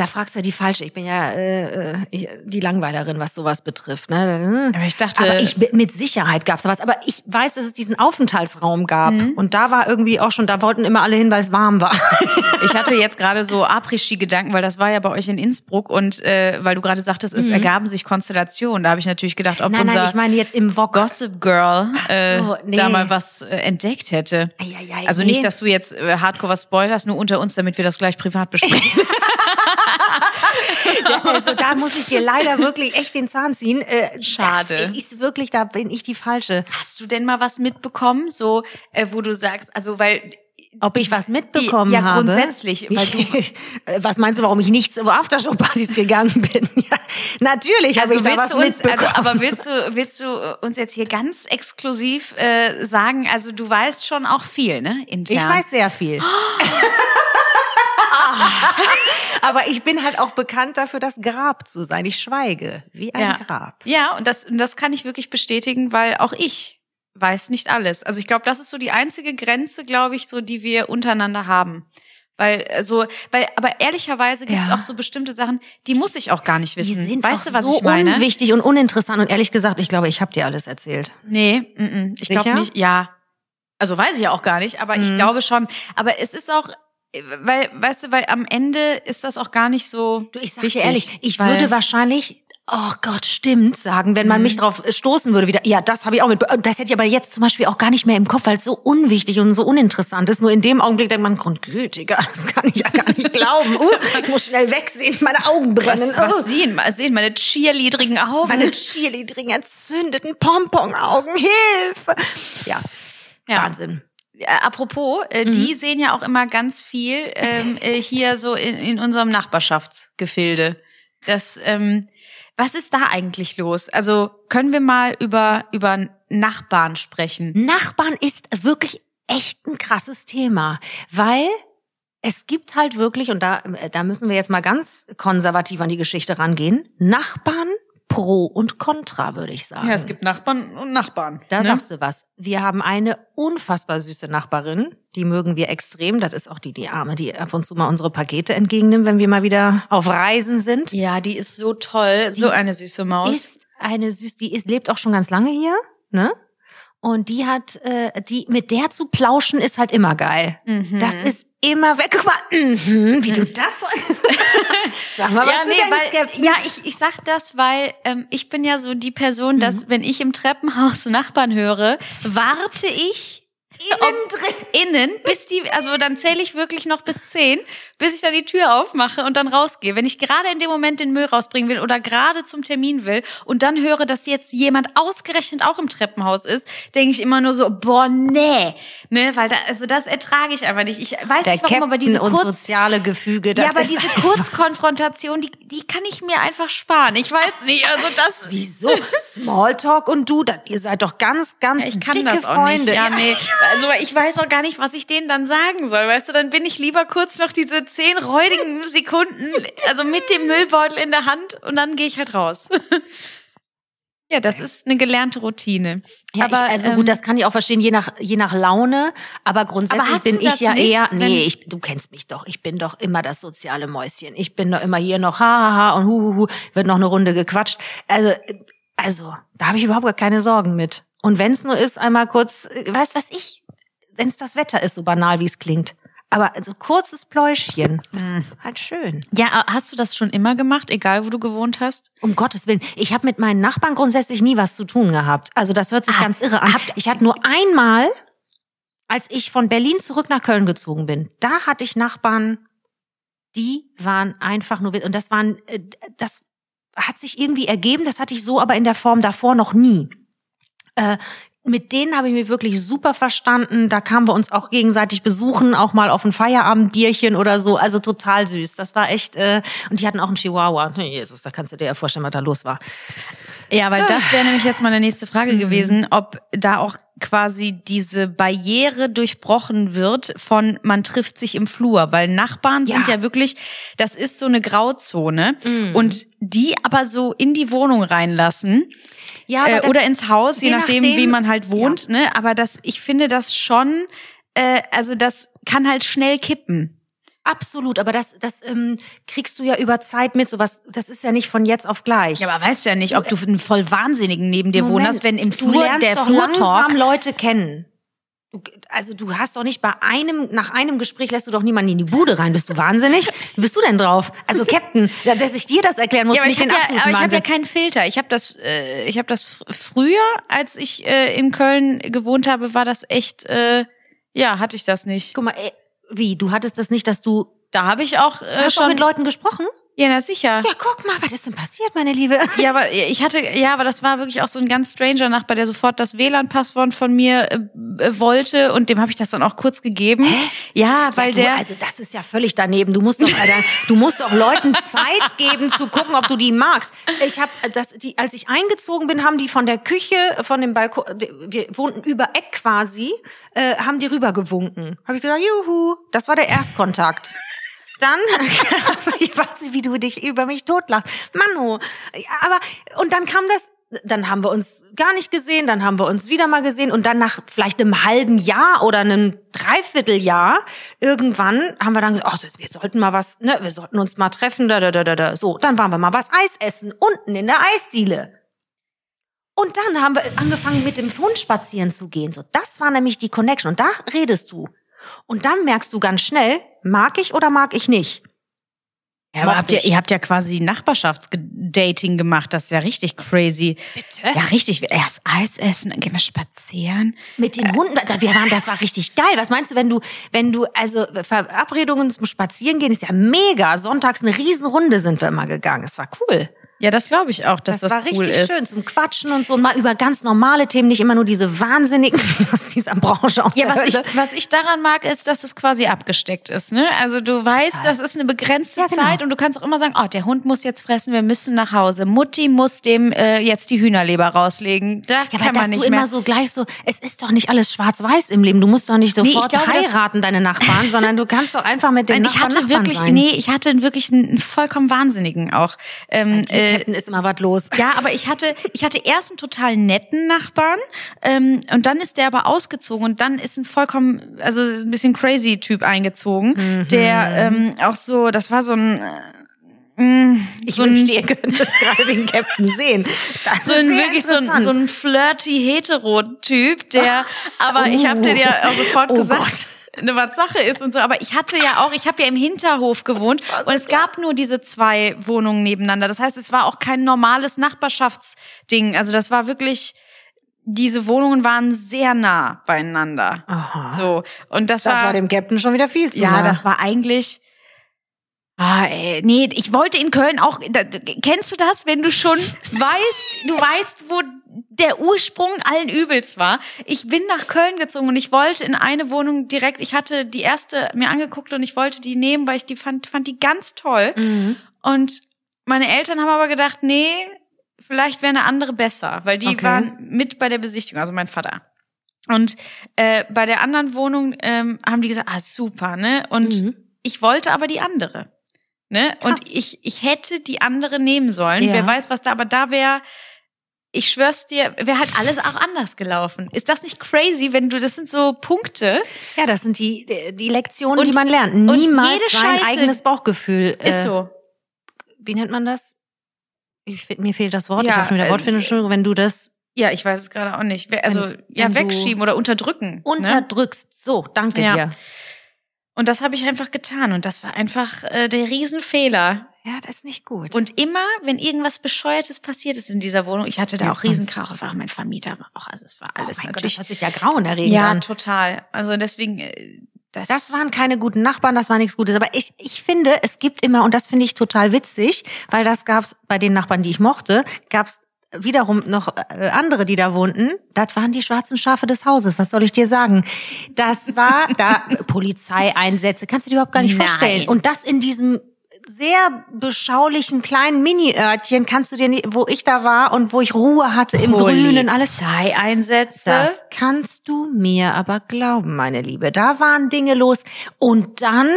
Da fragst du ja die falsche. Ich bin ja äh, äh, die Langweilerin, was sowas betrifft. Ne? Aber ich dachte- aber ich mit Sicherheit gab's da was. Aber ich weiß, dass es diesen Aufenthaltsraum gab und da war irgendwie auch schon. Da wollten immer alle hin, weil es warm war. Ich hatte jetzt gerade so Après-Ski-Gedanken, weil das war ja bei euch in Innsbruck und äh, weil du gerade sagtest, es ergaben sich Konstellationen. Da habe ich natürlich gedacht, ob nein, unser nein, ich meine jetzt im Wok. Gossip Girl äh, so, nee. da mal was äh, entdegt hätte. Eieiei, also nee. nicht, dass du jetzt äh, Hardcore was spoilerst, nur unter uns, damit wir das gleich privat besprechen. Also da muss ich dir leider wirklich echt den Zahn ziehen. Äh, Schade. Da ist wirklich, da bin ich die falsche. Hast du denn mal was mitbekommen, so äh, wo du sagst, also weil Ob ich was mitbekommen ja, habe? grundsätzlich, weil du Äh, was meinst du, warum ich nicht zu Aftershow-Partys gegangen bin? Ja, natürlich habe also ich da was uns, mitbekommen. also, aber willst du, willst du uns jetzt hier ganz exklusiv äh, sagen, also du weißt schon auch viel, ne? Intern. Ich weiß sehr viel. Aber ich bin halt auch bekannt dafür, das Grab zu sein. Ich schweige wie ein ja. Grab. Ja, und das, und das kann ich wirklich bestätigen, weil auch ich weiß nicht alles. Also ich glaube, das ist so die einzige Grenze, glaube ich, so die wir untereinander haben. Weil äh, so, weil, aber ehrlicherweise gibt es Ja. auch so bestimmte Sachen, die muss ich auch gar nicht Die wissen. sind weißt auch du, was so ich meine? unwichtig und uninteressant. Und ehrlich gesagt, ich glaube, ich habe dir alles erzählt. Nee, mm, mm, ich glaube nicht. Ja. Also weiß ich ja auch gar nicht, aber ich Mhm. glaube schon. Aber es ist auch, weil, weißt du, weil am Ende ist das auch gar nicht so. Du, ich sag wichtig, dir ehrlich, ich würde wahrscheinlich, oh Gott, stimmt, sagen, wenn man mich drauf stoßen würde wieder. Ja, das habe ich auch mit. Das hätte ich aber jetzt zum Beispiel auch gar nicht mehr im Kopf, weil es so unwichtig und so uninteressant ist. Nur in dem Augenblick denkt man, Grundgültiger, das kann ich ja gar nicht glauben. Uh, ich muss schnell wegsehen, meine Augen brennen. Was, was Uh. sehen, mal sehen, meine cheerleadrigen Augen. Meine cheerleading entzündeten Pompon-Augen, Hilfe! Ja, Ja. Wahnsinn. Äh, apropos, äh, Mhm. die sehen ja auch immer ganz viel ähm, äh, hier so in, in unserem Nachbarschaftsgefilde. Das, ähm, was ist da eigentlich los? Also können wir mal über über Nachbarn sprechen? Nachbarn ist wirklich echt ein krasses Thema, weil es gibt halt wirklich, und da, da müssen wir jetzt mal ganz konservativ an die Geschichte rangehen, Nachbarn pro und contra, würde ich sagen. Nachbarn und Nachbarn. Da ne? sagst du was. Wir haben eine unfassbar süße Nachbarin, die mögen wir extrem. Das ist auch die, die Arme, die ab und zu mal unsere Pakete entgegennimmt, wenn wir mal wieder auf Reisen sind. Ja, die ist so toll, so Die eine süße Maus. Ist eine süß, die ist, lebt auch schon ganz lange hier, ne? Und die hat, äh, die mit der zu plauschen ist halt immer geil. Mhm. Das ist immer weg. Guck mal, mhm, wie du das. Sag mal, was ja, du nee, weil, ja, ich, ich sag das, weil ähm, ich bin ja so die Person, dass wenn ich im Treppenhaus Nachbarn höre, warte ich Innen drin. innen, bis die, also dann zähle ich wirklich noch bis zehn, bis ich dann die Tür aufmache und dann rausgehe. Wenn ich gerade in dem Moment den Müll rausbringen will oder gerade zum Termin will und dann höre, dass jetzt jemand ausgerechnet auch im Treppenhaus ist, denke ich immer nur so, boah, nee, ne, weil da, also das ertrage ich einfach nicht. Ich weiß Der nicht warum, aber diese Captain und kurz, soziale Gefüge. das ja, aber diese Kurzkonfrontation, die, die kann ich mir einfach sparen. Ich weiß nicht, also das, Wieso? Smalltalk und du, das, ihr seid doch ganz, ganz Ja, ich kann dicke das auch Freunde. nicht. Ja, nee. Also ich weiß auch gar nicht, was ich denen dann sagen soll. Weißt du, dann bin ich lieber kurz noch diese zehn räudigen Sekunden, also mit dem Müllbeutel in der Hand und dann gehe ich halt raus. Ja, das ist eine gelernte Routine. Ja, aber ich, also ähm, gut, das kann ich auch verstehen, je nach, je nach Laune. Aber grundsätzlich Aber bin ich ja nicht, eher, nee, ich, du kennst mich doch. Ich bin doch immer das soziale Mäuschen. Ich bin doch immer hier noch ha, ha, ha und hu, hu, hu, wird noch eine Runde gequatscht. Also, also, da habe ich überhaupt gar keine Sorgen mit. Und wenn es nur ist, einmal kurz, äh, weißt was ich, wenn es das Wetter ist, so banal wie es klingt. Aber so kurzes Pläuschchen, Hm. ist halt schön. ja, hast du das schon immer gemacht, egal wo du gewohnt hast? Um Gottes Willen. Ich habe mit meinen Nachbarn grundsätzlich nie was zu tun gehabt. Also das hört sich Ah, ganz irre an. Ich hatte nur einmal, als ich von Berlin zurück nach Köln gezogen bin, da hatte ich Nachbarn, die waren einfach nur, und das waren, äh, das hat sich irgendwie ergeben, das hatte ich so aber in der Form davor noch nie. Äh, mit denen habe ich mich wirklich super verstanden. Da kamen wir uns auch gegenseitig besuchen, auch mal auf ein Feierabendbierchen oder so. Also total süß. Das war echt. Äh, und die hatten auch einen Chihuahua. Jesus, da kannst du dir ja vorstellen, was da los war. Ja, weil das wäre nämlich jetzt meine nächste Frage mhm. gewesen, ob da auch quasi diese Barriere durchbrochen wird von man trifft sich im Flur, weil Nachbarn ja. sind ja wirklich, das ist so eine Grauzone mhm. und die aber so in die Wohnung reinlassen ja, äh, oder ins Haus, je, je nachdem, nachdem, wie man halt wohnt. Ja. Ne? Aber das, ich finde das schon, äh, also das kann halt schnell kippen. Absolut, aber das, das ähm, kriegst du ja über Zeit mit. Sowas, das ist ja nicht von jetzt auf gleich. Ja, aber weißt du ja nicht, ob du einen voll Wahnsinnigen neben dir Moment, wohnst, wenn im Flur der Flurtalk langsam Leute kennen. Du, also du hast doch nicht bei einem, nach einem Gespräch lässt du doch niemanden in die Bude rein. Bist du wahnsinnig? Wie bist du denn drauf? Also Captain, dass ich dir das erklären muss, ja, nicht den absoluten ja, Aber ich habe ja keinen Filter. Ich habe das, äh, ich habe das früher, als ich äh, in Köln gewohnt habe, war das echt, äh, ja, hatte ich das nicht. Guck mal, ey, wie? Du hattest das nicht, dass du da habe ich auch äh, Hast schon du mit Leuten gesprochen? Ja, na sicher. Ja, guck mal, was ist denn passiert, meine Liebe? Ja, aber ich hatte, ja, aber das war wirklich auch so ein ganz stranger Nachbar, der sofort das WLAN-Passwort von mir äh, äh, wollte und dem habe ich das dann auch kurz gegeben. Hä? Ja, weil ja, du, der. Also das ist ja völlig daneben. Du musst doch, Alter, du musst doch Leuten Zeit geben zu gucken, ob du die magst. Ich habe das, die, als ich eingezogen bin, haben die von der Küche, von dem Balkon, wir wohnten über Eck quasi, äh, haben die rübergewunken. Habe ich gesagt, juhu, das war der Erstkontakt dann, ich weiß nicht, wie du dich über mich totlachst. Manu. Aber, und dann kam das, dann haben wir uns gar nicht gesehen, dann haben wir uns wieder mal gesehen und dann nach vielleicht einem halben Jahr oder einem Dreivierteljahr irgendwann haben wir dann gesagt, ach, wir sollten mal was, ne, wir sollten uns mal treffen, da, da, da, da, da. So, dann waren wir mal was Eis essen, unten in der Eisdiele. Und dann haben wir angefangen mit dem Hund spazieren zu gehen. So, das war nämlich die Connection. Und da redest du. Und dann merkst du ganz schnell, mag ich oder mag ich nicht. Ja, aber habt ihr, ihr habt ja quasi Nachbarschaftsdating gemacht, das ist ja richtig crazy. Bitte? Ja, richtig. Erst Eis essen, dann gehen wir spazieren. Mit den Hunden, wir waren, das war richtig geil. Was meinst du, wenn du, wenn du, also Verabredungen zum Spazierengehen ist ja mega. Sonntags eine Riesenrunde sind wir immer gegangen. Es war cool. Ja, das glaube ich auch, dass das, das war cool richtig ist. schön zum Quatschen und so und mal über ganz normale Themen, nicht immer nur diese wahnsinnigen aus dieser Branche aus Ja, was ich, was ich daran mag, ist, dass es quasi abgesteckt ist. Ne? Also du weißt, das ist eine begrenzte ja, genau. Zeit und du kannst auch immer sagen, oh, der Hund muss jetzt fressen, wir müssen nach Hause. Mutti muss dem äh, jetzt die Hühnerleber rauslegen. Da ja, kann man nicht du mehr. immer so gleich so, es ist doch nicht alles schwarz-weiß im Leben. Du musst doch nicht sofort nee, glaube, heiraten, deine Nachbarn, sondern du kannst doch einfach mit den Nein, Nachbarn ich hatte Nachbarn wirklich, sein. Nee, ich hatte wirklich einen vollkommen Wahnsinnigen auch. Ähm, äh, ist immer was los. Ja, aber ich hatte, ich hatte erst einen total netten Nachbarn ähm, und dann ist der aber ausgezogen und dann ist ein vollkommen, also ein bisschen crazy Typ eingezogen, mhm. der ähm, auch so, das war so ein äh, mm, ich so wünschte, ihr könnt das gerade den Captain sehen. Das so ein wirklich so ein, so ein flirty hetero-Typ, der, aber oh. ich habe dir ja auch sofort oh gesagt. Gott eine was Sache ist und so. Aber ich hatte ja auch, ich habe ja im Hinterhof gewohnt und es gab nur diese zwei Wohnungen nebeneinander. Das heißt, es war auch kein normales Nachbarschaftsding. Also das war wirklich, diese Wohnungen waren sehr nah beieinander. Aha. So und das, das war, war dem Captain schon wieder viel zu ja, nah. Ja, das war eigentlich. Ah, ey, nee, ich wollte in Köln auch. Da, kennst du das, wenn du schon weißt, du weißt, wo der Ursprung allen Übels war. Ich bin nach Köln gezogen und ich wollte in eine Wohnung direkt, ich hatte die erste mir angeguckt und ich wollte die nehmen, weil ich die fand, fand die ganz toll. Mhm. Und meine Eltern haben aber gedacht, nee, vielleicht wäre eine andere besser, weil die okay. waren mit bei der Besichtigung, also mein Vater. Und äh, bei der anderen Wohnung ähm, haben die gesagt, ah super, ne? Und mhm. ich wollte aber die andere. Ne? Und ich, ich hätte die andere nehmen sollen. Ja. Wer weiß, was da, aber da wäre ich schwör's dir, wäre halt alles auch anders gelaufen. Ist das nicht crazy, wenn du, das sind so Punkte? Ja, das sind die, die Lektionen, und, die man lernt. Niemals sein Scheiße eigenes Bauchgefühl. Äh, ist so. Wie nennt man das? Ich, mir fehlt das Wort. Ja, ich habe schon wieder äh, Wortfindung, wenn du das ja, ich weiß es gerade auch nicht. Also wenn, ja, wenn wegschieben oder unterdrücken. Ne? Unterdrückst. Ne? So, danke ja. dir. Und das habe ich einfach getan und das war einfach äh, der Riesenfehler. Ja, das ist nicht gut. Und immer, wenn irgendwas Bescheuertes passiert ist in dieser Wohnung, ich hatte da Jetzt auch kommt's. Riesenkrach, war mein Vermieter war auch, also es war oh alles mein Gott, natürlich. das hört sich ja grauenerregend ja, an. total. Also deswegen, äh, das, Das waren keine guten Nachbarn, das war nichts Gutes. Aber ich, ich finde, es gibt immer, und das finde ich total witzig, weil das gab's bei den Nachbarn, die ich mochte, gab's wiederum noch äh, andere, die da wohnten. Das waren die schwarzen Schafe des Hauses. Was soll ich dir sagen? Das war da Polizeieinsätze. Kannst du dir überhaupt gar nicht Nein. vorstellen. Und das in diesem sehr beschaulichen kleinen Mini-Örtchen kannst du dir nicht, wo ich da war und wo ich Ruhe hatte im Grünen, alles Polizeieinsätze. das kannst du mir aber glauben, meine Liebe. Da waren Dinge los. Und dann,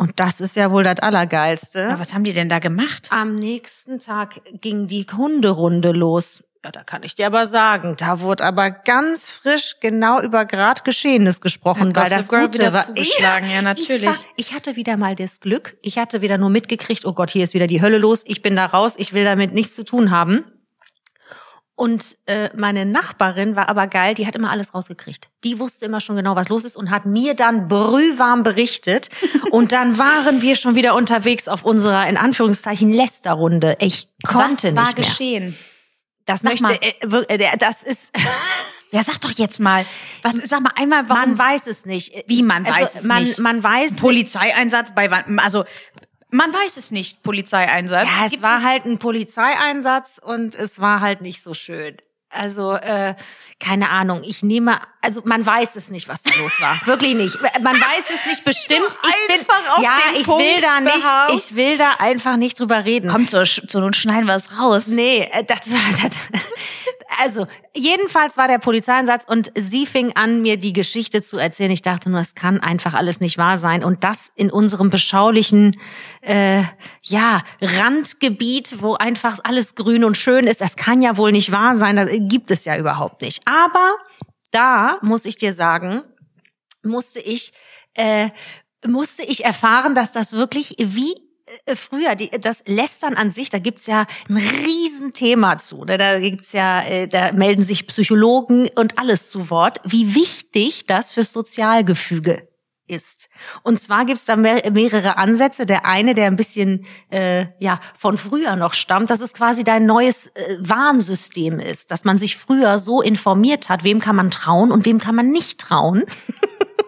und das ist ja wohl das Allergeilste, Ja, was haben die denn da gemacht? am nächsten Tag ging die Hunderunde los. Ja, da kann ich dir aber sagen, da wurde aber ganz frisch genau über grad Geschehenes gesprochen, Hat weil das Girl Gute war. zugeschlagen, ja, natürlich. Ich, war, ich hatte wieder mal das Glück. Ich hatte wieder nur mitgekriegt, oh Gott, hier ist wieder die Hölle los. Ich bin da raus. Ich will damit nichts zu tun haben. Und äh, meine Nachbarin war aber geil, die hat immer alles rausgekriegt. Die wusste immer schon genau, was los ist und hat mir dann brühwarm berichtet. und dann waren wir schon wieder unterwegs auf unserer, in Anführungszeichen, Lästerrunde. Ich konnte was war nicht mehr. geschehen? Das Sag möchte, äh, äh, das ist, Ja, sag doch jetzt mal. Was, sag mal einmal, warum man weiß es nicht. Wie, man Also, weiß es man, nicht? Man weiß Polizeieinsatz bei? Also man weiß es nicht. Polizeieinsatz. Ja, es Gibt war halt ein Polizeieinsatz und es war halt nicht so schön. Also, äh, keine Ahnung, ich nehme, also man weiß es nicht, was da los war. Wirklich nicht. Man weiß es nicht bestimmt. Ich bin, ja, ich Punkt will da nicht, ich will da einfach nicht drüber reden. Komm zur, zur Not schneiden wir es raus. Nee, äh, das war das. Also, jedenfalls war der Polizeieinsatz und sie fing an, mir die Geschichte zu erzählen. Ich dachte nur, es kann einfach alles nicht wahr sein. Und das in unserem beschaulichen, äh, ja, Randgebiet, wo einfach alles grün und schön ist. Das kann ja wohl nicht wahr sein. Das gibt es ja überhaupt nicht. Aber da muss ich dir sagen, musste ich, äh, musste ich erfahren, dass das wirklich wie früher, die, das Lästern an sich, da gibt's ja ein Riesenthema zu. Ne? Da gibt's ja, äh, da melden sich Psychologen und alles zu Wort, wie wichtig das fürs Sozialgefüge ist. Und zwar gibt's da mehr, mehrere Ansätze. Der eine, der ein bisschen äh, ja von früher noch stammt, dass es quasi dein neues äh, Warnsystem ist, dass man sich früher so informiert hat, wem kann man trauen und wem kann man nicht trauen.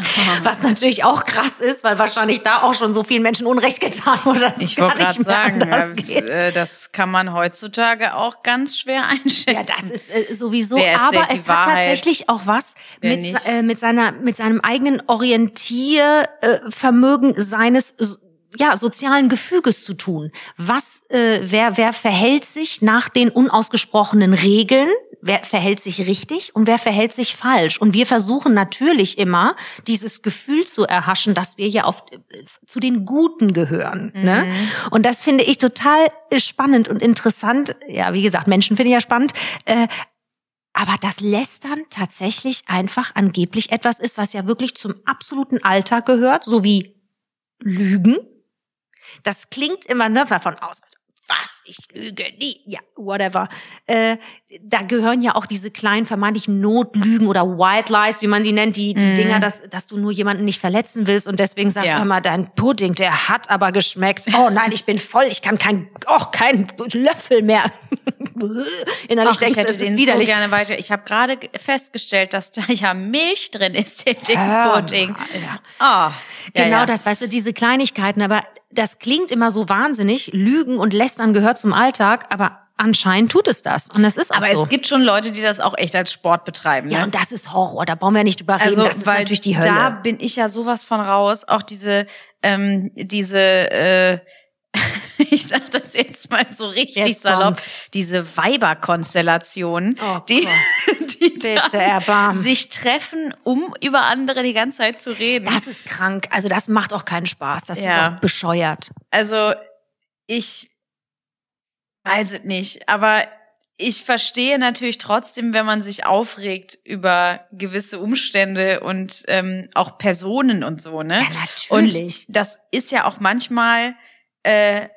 Was natürlich auch krass ist, weil wahrscheinlich da auch schon so vielen Menschen Unrecht getan wurde, dass Ich wollte gerade sagen, ja, äh, das kann man heutzutage auch ganz schwer einschätzen. Ja, das ist äh, sowieso, aber es hat Wahrheit? tatsächlich auch was mit, äh, mit seiner, mit seinem eigenen Orientiervermögen seines ja, sozialen Gefüges zu tun. Was, äh, wer, wer verhält sich nach den unausgesprochenen Regeln? Wer verhält sich richtig und wer verhält sich falsch? Und wir versuchen natürlich immer, dieses Gefühl zu erhaschen, dass wir ja auf, äh, zu den Guten gehören. Ne? Mhm. Und das finde ich total äh, spannend und interessant. Ja, wie gesagt, Menschen finde ich ja spannend. Äh, aber dass Lästern tatsächlich einfach angeblich etwas ist, was ja wirklich zum absoluten Alltag gehört, so wie Lügen. Das klingt immer ne, von außen. Ich lüge nie. Ja, whatever. Äh, da gehören ja auch diese kleinen vermeintlichen Notlügen oder White Lies, wie man die nennt, die, die Dinger, dass, dass du nur jemanden nicht verletzen willst und deswegen sagst Ja. du hör mal, dein Pudding, der hat aber geschmeckt. Oh nein, ich bin voll, ich kann kein, oh, kein Löffel mehr. Innerlich Ach, ich denkst du, hätte es den ist so widerlich. gerne weiter. Ich habe gerade ge- festgestellt, dass da ja Milch drin ist in dem Hör Pudding. ja. Ja, Genau ja. das, weißt du, diese Kleinigkeiten, aber das klingt immer so wahnsinnig. Lügen und Lästern gehört zum Alltag, aber anscheinend tut es das. Und das ist auch Aber so. es gibt schon Leute, die das auch echt als Sport betreiben. ja, ne? und das ist Horror, da brauchen wir nicht drüber reden. Also, das ist weil natürlich die Hölle. da bin ich ja sowas von raus. Auch diese, ähm, diese, äh, ich sag das jetzt mal so richtig Jetzt salopp, kommt's. diese Weiberkonstellation, Oh die, die Bitte sich treffen, um über andere die ganze Zeit zu reden. das ist krank. Also das macht auch keinen Spaß. Das Ja. ist auch bescheuert. Also ich weiß es nicht, aber ich verstehe natürlich trotzdem, wenn man sich aufregt über gewisse Umstände und ähm, auch Personen und so, ne? Ja, natürlich. Und das ist ja auch manchmal äh,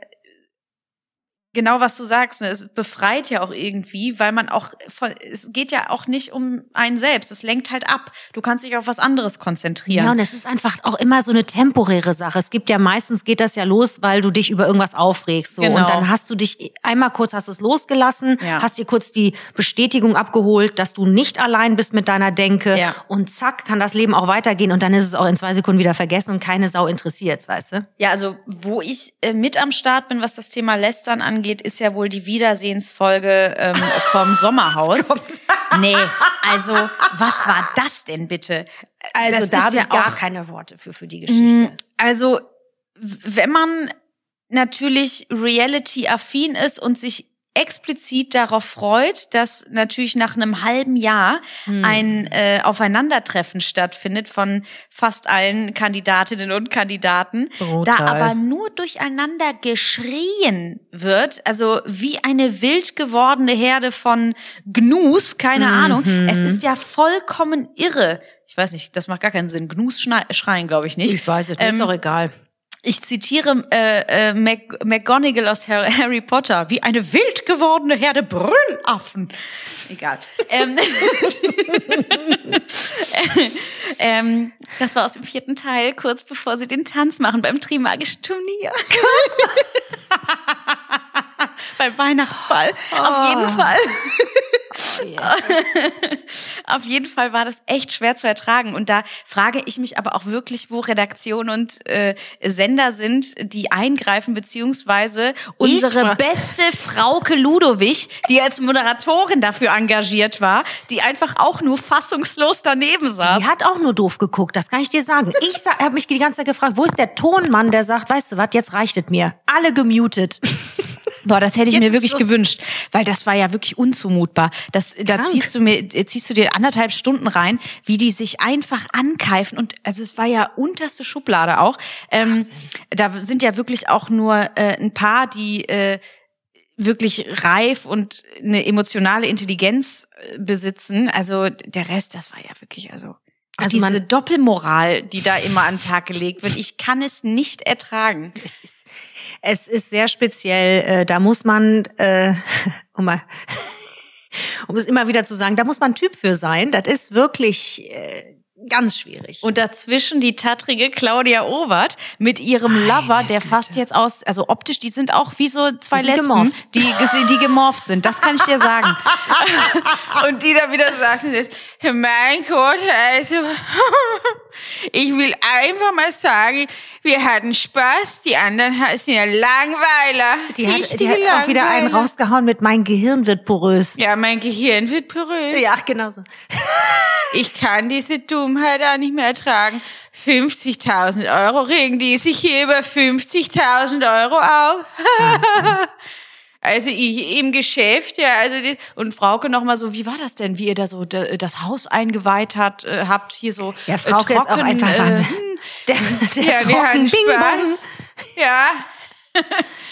genau was du sagst, ne? es befreit ja auch irgendwie, weil man auch von, es geht ja auch nicht um einen selbst, es lenkt halt ab. Du kannst dich auf was anderes konzentrieren. Ja, und es ist einfach auch immer so eine temporäre Sache. Es gibt ja meistens geht das ja los, weil du dich über irgendwas aufregst. So. Genau. Und dann hast du dich einmal kurz hast es losgelassen, Ja. hast dir kurz die Bestätigung abgeholt, dass du nicht allein bist mit deiner Denke. Ja. Und zack, kann das Leben auch weitergehen. Und dann ist es auch in zwei Sekunden wieder vergessen und keine Sau interessiert, weißt du? Ja, also wo ich äh, mit am Start bin, was das Thema Lästern angeht, ist ja wohl die Wiedersehensfolge ähm, vom Sommerhaus. Nee, also was war das denn bitte? Also Das da habe ja ich gar auch- keine Worte für, für die Geschichte. Also wenn man natürlich Reality-affin ist und sich explizit darauf freut, dass natürlich nach einem halben Jahr Hm. ein äh, Aufeinandertreffen stattfindet von fast allen Kandidatinnen und Kandidaten, Brutal. da aber nur durcheinander geschrien wird, also wie eine wild gewordene Herde von Gnus, keine Mhm. Ahnung. Es ist ja vollkommen irre. Ich weiß nicht, das macht gar keinen Sinn. Gnus schreien, glaube ich nicht. Ich weiß es nicht, ist Ähm, doch egal. Ich zitiere äh, äh, Mac McGonagall aus Har- Harry Potter, wie eine wild gewordene Herde Brüllaffen. Egal. ähm, ähm, das war aus dem vierten Teil, kurz bevor sie den Tanz machen beim Trimagischen Turnier. beim Weihnachtsball. Auf jeden Fall. Auf jeden Fall war das echt schwer zu ertragen. Und da frage ich mich aber auch wirklich, wo Redaktion und äh, Sender sind, die eingreifen, beziehungsweise unsere beste Frauke Ludowig, die als Moderatorin dafür engagiert war, die einfach auch nur fassungslos daneben saß. Die hat auch nur doof geguckt, das kann ich dir sagen. Ich habe mich die ganze Zeit gefragt, wo ist der Tonmann, der sagt, weißt du was, jetzt reicht es mir. Alle gemutet. Boah, das hätte ich Jetzt mir wirklich gewünscht, weil das war ja wirklich unzumutbar. Das, da ziehst du mir, ziehst du dir anderthalb Stunden rein, wie die sich einfach ankeifen und also es war ja unterste Schublade auch. Ähm, da sind ja wirklich auch nur äh, ein paar, die äh, wirklich reif und eine emotionale Intelligenz äh, besitzen. Also der Rest, das war ja wirklich also. Also diese man- Doppelmoral, die da immer an den Tag gelegt wird, ich kann es nicht ertragen. Es ist sehr speziell, äh, da muss man, äh, um, mal, um es immer wieder zu sagen, da muss man Typ für sein. Das ist wirklich äh, ganz schwierig. Und dazwischen die tattrige Claudia Obert mit ihrem Lover, der fast jetzt aus, also optisch, die sind auch wie so zwei Die Lesben, gemorpht. die, die gemorpht sind. Das kann ich dir sagen. Und die da wieder sagt, mein Gott, also, ich will einfach mal sagen, wir hatten Spaß, die anderen sind ja Langweiler. die hat, die hat auch wieder einen Langweiler. rausgehauen mit mein Gehirn wird porös. Ja, mein Gehirn wird porös. Ja, genau so. Ich kann diese Dummheit auch nicht mehr ertragen. 50.000 Euro regen die sich hier über 50.000 Euro auf. Also ich im Geschäft, ja, also das, und Frauke noch mal so, wie war das denn, wie ihr da so da- das Haus eingeweiht hat, äh, habt hier so Ja, Frauke äh, ist auch trocken, einfach äh, Wahnsinn. Der, der ja, wir hatten trocken Bing Spaß. Bong. Ja,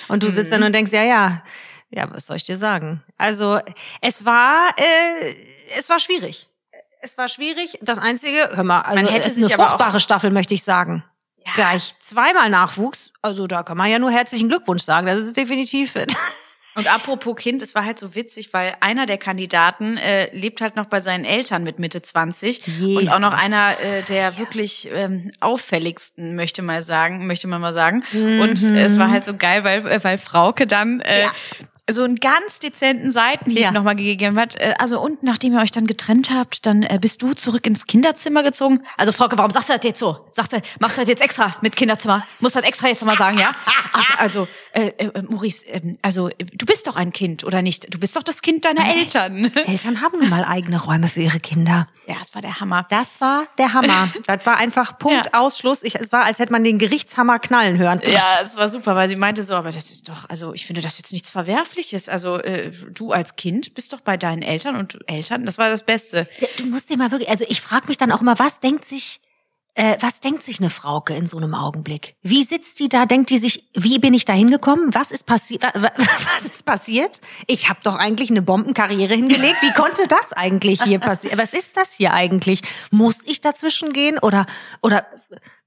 Und du sitzt dann und denkst, ja, ja, ja, was soll ich dir sagen? Also es war, äh, es war schwierig. Es war schwierig. Das Einzige, hör mal, also Man hätte es sich eine fruchtbare Staffel, möchte ich sagen. Gleich zweimal Nachwuchs. Also da kann man ja nur herzlichen Glückwunsch sagen. Das ist definitiv. Und apropos Kind, es war halt so witzig, weil einer der Kandidaten äh, lebt halt noch bei seinen Eltern mit Mitte 20 und auch noch Jesus. einer äh, der wirklich ähm, auffälligsten, möchte mal sagen, möchte man mal sagen. Und es war halt so geil, weil äh, weil Frauke dann äh, so einen ganz dezenten Seitenhieb Ja. nochmal gegeben hat. Äh, Also und nachdem ihr euch dann getrennt habt, dann äh, bist du zurück ins Kinderzimmer gezogen. Also Frauke, warum sagst du das jetzt so? Sagst du, machst du das jetzt extra mit Kinderzimmer? Musst das extra jetzt mal sagen, ja? Also, also äh, äh, Maurice, ähm, also äh, du bist doch ein Kind oder nicht? Du bist doch das Kind deiner Eltern. Eltern haben nun mal eigene Räume für ihre Kinder. Ja, das war der Hammer. Das war der Hammer. Das war einfach Punkt, Ja. Ausschluss. Ich, es war, als hätte man den Gerichtshammer knallen hören. Ja, es war super, weil sie meinte so, aber das ist doch, also ich finde das jetzt nichts Verwerfliches. Also äh, du als Kind bist doch bei deinen Eltern und Eltern, das war das Beste. Ja, Du musst dir mal wirklich, also ich frage mich dann auch immer, was denkt sich, äh, was denkt sich eine Frauke in so einem Augenblick? Wie sitzt die da? Denkt die sich, wie bin ich da hingekommen? Was ist passiert? Was ist passiert? Ich habe doch eigentlich eine Bombenkarriere hingelegt. Wie konnte das eigentlich hier passieren? Was ist das hier eigentlich? Muss ich dazwischen gehen oder oder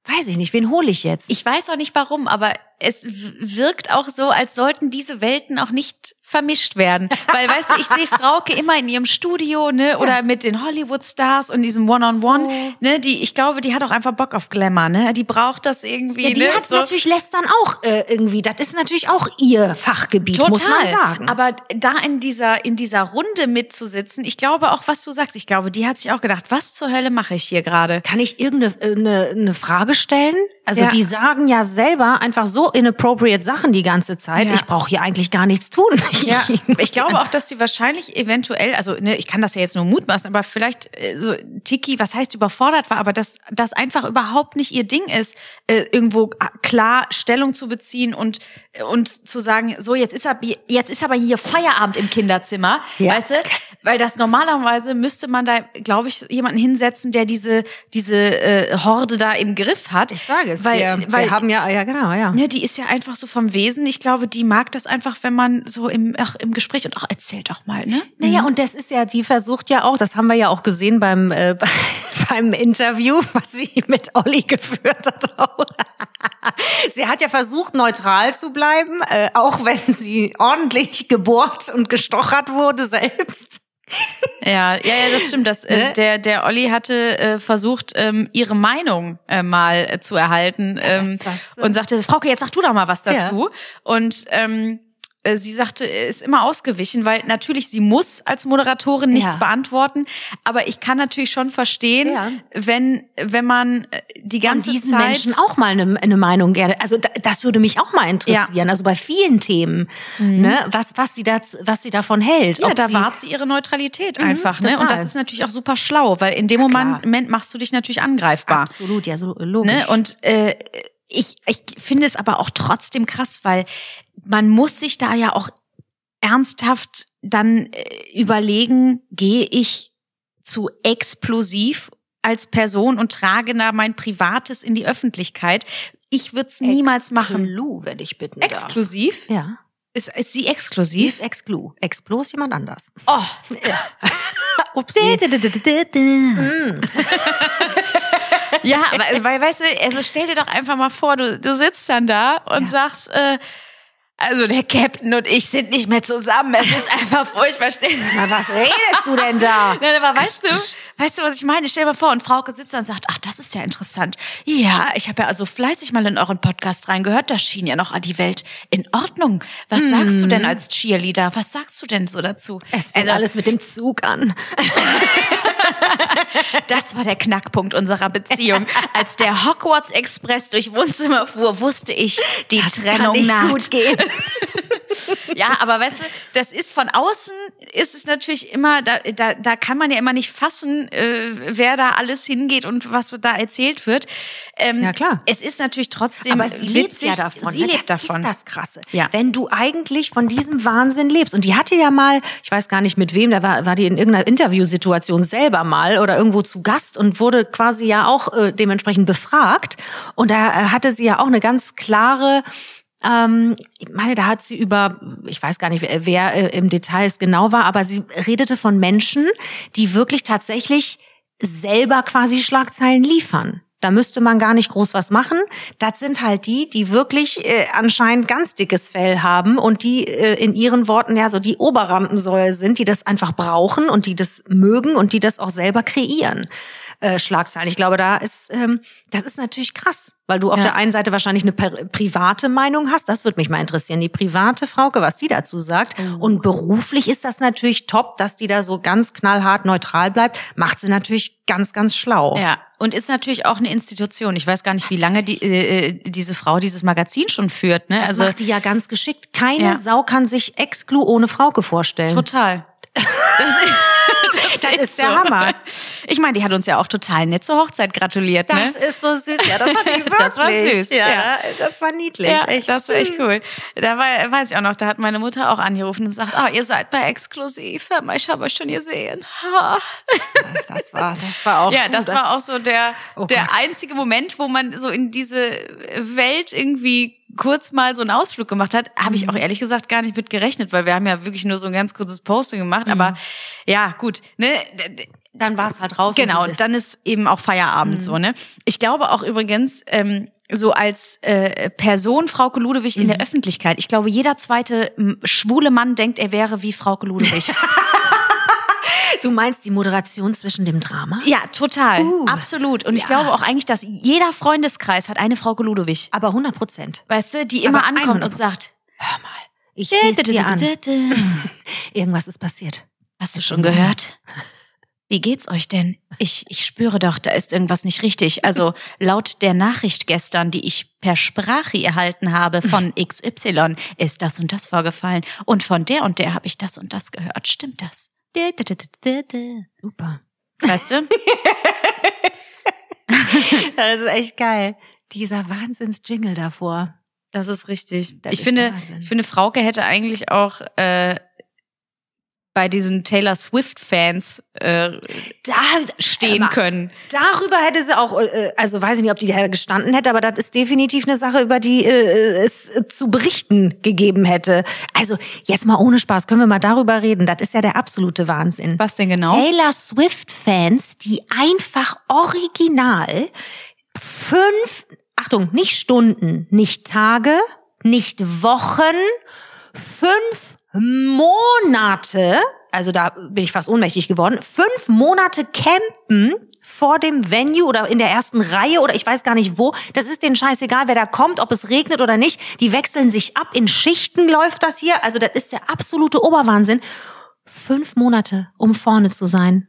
weiß ich nicht? Wen hole ich jetzt? Ich weiß auch nicht warum, aber es wirkt auch so, als sollten diese Welten auch nicht vermischt werden. Weil, weißt du, ich sehe Frauke immer in ihrem Studio, ne, oder mit den Hollywood-Stars und diesem One-on-One, oh. ne, die, ich glaube, die hat auch einfach Bock auf Glamour, ne, die braucht das irgendwie, ja, die ne, hat so. natürlich lästern auch äh, irgendwie, das ist natürlich auch ihr Fachgebiet, Total. muss man sagen. Aber da in dieser, in dieser Runde mitzusitzen, ich glaube auch, was du sagst, ich glaube, die hat sich auch gedacht, was zur Hölle mache ich hier gerade? Kann ich irgendeine äh, eine, eine Frage stellen? Also ja. die sagen ja selber einfach so inappropriate Sachen die ganze Zeit. Ja. Ich brauche hier eigentlich gar nichts tun. Ja. ich glaube auch, dass sie wahrscheinlich eventuell, also ne, ich kann das ja jetzt nur mutmaßen, aber vielleicht äh, so Tiki, was heißt überfordert war, aber dass das einfach überhaupt nicht ihr Ding ist, äh, irgendwo klar Stellung zu beziehen und und zu sagen, so jetzt ist er jetzt ist aber hier Feierabend im Kinderzimmer, ja. weißt du? Weil das normalerweise müsste man da, glaube ich, jemanden hinsetzen, der diese diese äh, Horde da im Griff hat. Ich sage es weil, dir. weil wir haben ja ja genau ja. Ne, die ist ja einfach so vom Wesen. Ich glaube, die mag das einfach, wenn man so im ach, im Gespräch und ach erzähl doch mal, ne? Naja mhm. und das ist ja, die versucht ja auch, das haben wir ja auch gesehen beim äh, beim Interview, was sie mit Olli geführt hat. sie hat ja versucht neutral zu bleiben bleiben, äh, auch wenn sie ordentlich gebohrt und gestochert wurde selbst. Ja, ja, ja, das stimmt. Das, äh, ne? der, der Olli hatte äh, versucht, ähm, ihre Meinung äh, mal äh, zu erhalten ähm, ja, und sagte, Frauke, jetzt sag du doch mal was dazu. Ja. Und ähm, äh, sie sagte, ist immer ausgewichen, weil natürlich sie muss als Moderatorin nichts ja. beantworten, aber ich kann natürlich schon verstehen, ja. wenn wenn man äh, die ganze Von diesen Zeit Menschen auch mal eine, eine Meinung gerne, also das würde mich auch mal interessieren, ja. also bei vielen Themen, mhm. ne, was was sie da was sie davon hält. Ja, da wahrt sie ihre Neutralität mhm, einfach, ne? Und das ist natürlich auch super schlau, weil in dem Moment, Moment machst du dich natürlich angreifbar. Absolut, ja, so logisch. Ne? Und äh, ich, ich finde es aber auch trotzdem krass, weil man muss sich da ja auch ernsthaft dann äh, überlegen, gehe ich zu explosiv als Person und trage da mein Privates in die Öffentlichkeit. Ich würde es niemals machen. Exklu, wenn ich bitten Exklusiv? Darf. Ja. Ist, ist sie exklusiv? Die ist Exclu. Exclu ist jemand anders. Oh. Ja. Upsi. mm. ja, aber weil, weißt du, also stell dir doch einfach mal vor, du, du sitzt dann da und ja. sagst, äh, also der Captain und ich sind nicht mehr zusammen. Es ist einfach furchtbar. Stell mal, was redest du denn da? Nein, aber weißt du, weißt du, was ich meine? Stell dir mal vor, und Frauke sitzt da und sagt, ach, das ist ja interessant. Ja, ich habe ja also fleißig mal in euren Podcast reingehört. Da schien ja noch die Welt in Ordnung. Was hm. sagst du denn als Cheerleader? Was sagst du denn so dazu? Es fängt also, alles mit dem Zug an. das war der Knackpunkt unserer Beziehung. Als der Hogwarts Express durch Wohnzimmer fuhr, wusste ich, die das Trennung kann nicht naht. gut gehen. ja, aber weißt du, das ist von außen ist es natürlich immer, da, da, da kann man ja immer nicht fassen, äh, wer da alles hingeht und was da erzählt wird. Ähm, ja klar. Es ist natürlich trotzdem aber sie lebt ja davon. Sie lebt das davon. Das ist das Krasse. Ja. Wenn du eigentlich von diesem Wahnsinn lebst und die hatte ja mal, ich weiß gar nicht mit wem, da war, war die in irgendeiner Interviewsituation selber mal oder irgendwo zu Gast und wurde quasi ja auch äh, dementsprechend befragt und da äh, hatte sie ja auch eine ganz klare ähm, ich meine, da hat sie über, ich weiß gar nicht, wer, äh, im Detail es genau war, aber sie redete von Menschen, die wirklich tatsächlich selber quasi Schlagzeilen liefern. Da müsste man gar nicht groß was machen. Das sind halt die, die wirklich äh, anscheinend ganz dickes Fell haben und die äh, in ihren Worten ja so die Oberrampensäule sind, die das einfach brauchen und die das mögen und die das auch selber kreieren. Äh, Schlagzeilen. Ich glaube, da ist, ähm, das ist natürlich krass, weil du auf ja. der einen Seite wahrscheinlich eine private Meinung hast. Das würde mich mal interessieren. Die private Frauke, was die dazu sagt. Oh. Und beruflich ist das natürlich top, dass die da so ganz knallhart neutral bleibt. Macht sie natürlich ganz, ganz schlau. Ja. Und ist natürlich auch eine Institution. Ich weiß gar nicht, wie lange die, äh, äh diese Frau dieses Magazin schon führt. Ne? Das also macht die ja ganz geschickt. Keine ja. Sau kann sich Exclu ohne Frauke vorstellen. Total. Das ist, das ist der so. Hammer. Ich meine, die hat uns ja auch total nett zur Hochzeit gratuliert. Ne? Das ist so süß. Ja, das war die wirklich. Das war süß. Ja, ja. das war niedlich. Ja, echt. Das war echt cool. Da war, weiß ich auch noch, da hat meine Mutter auch angerufen und sagt, ah, oh, ihr seid bei Exklusiv. Ich habe euch schon gesehen. Ha. Das war, das war auch. Ja, das, das war auch so der, oh der einzige Moment, wo man so in diese Welt irgendwie kurz mal so einen Ausflug gemacht hat, habe ich auch mhm. ehrlich gesagt gar nicht mit gerechnet, weil wir haben ja wirklich nur so ein ganz kurzes Posting gemacht. Mhm. Aber ja, gut, ne? Dann war es halt raus. Genau, und dann ist eben auch Feierabend mhm. so, ne? Ich glaube auch übrigens, ähm, so als äh, Person Frauke Ludewig in der Öffentlichkeit. Ich glaube, jeder zweite schwule Mann denkt, er wäre wie Frauke Ludewig. Du meinst die Moderation zwischen dem Drama? ja, total. Uh. Absolut. Und ich Ja. glaube auch eigentlich, dass jeder Freundeskreis hat eine Frauke Ludewig. Aber 100 Prozent. Weißt du, die immer Aber ankommt 100%. und sagt, Hör mal, ich sehe dir an. Irgendwas ist passiert. Hast du schon gehört? Wie geht's euch denn? Ich, ich spüre doch, da ist irgendwas nicht richtig. Also laut der Nachricht gestern, die ich per Sprache erhalten habe von XY, ist das und das vorgefallen. Und von der und der habe ich das und das gehört. Stimmt das? Super. Weißt du? Das ist echt geil. Dieser Wahnsinns-Jingle davor. Das ist richtig. Das ich ist finde, Wahnsinn. ich finde, Frauke hätte eigentlich auch äh, bei diesen Taylor Swift-Fans äh, Da stehen können. Darüber hätte sie auch, äh, also weiß ich nicht, ob die da gestanden hätte, aber das ist definitiv eine Sache, über die äh, es äh, zu berichten gegeben hätte. Also jetzt mal ohne Spaß, können wir mal darüber reden. Das ist ja der absolute Wahnsinn. Was denn genau? Taylor Swift-Fans, die einfach original fünf, Achtung, nicht Stunden, nicht Tage, nicht Wochen, fünf Monate, also da bin ich fast ohnmächtig geworden, fünf Monate campen vor dem Venue oder in der ersten Reihe oder ich weiß gar nicht wo. Das ist denen scheißegal, wer da kommt, ob es regnet oder nicht. Die wechseln sich ab. In Schichten läuft das hier. Also das ist der absolute Oberwahnsinn. Fünf Monate, um vorne zu sein.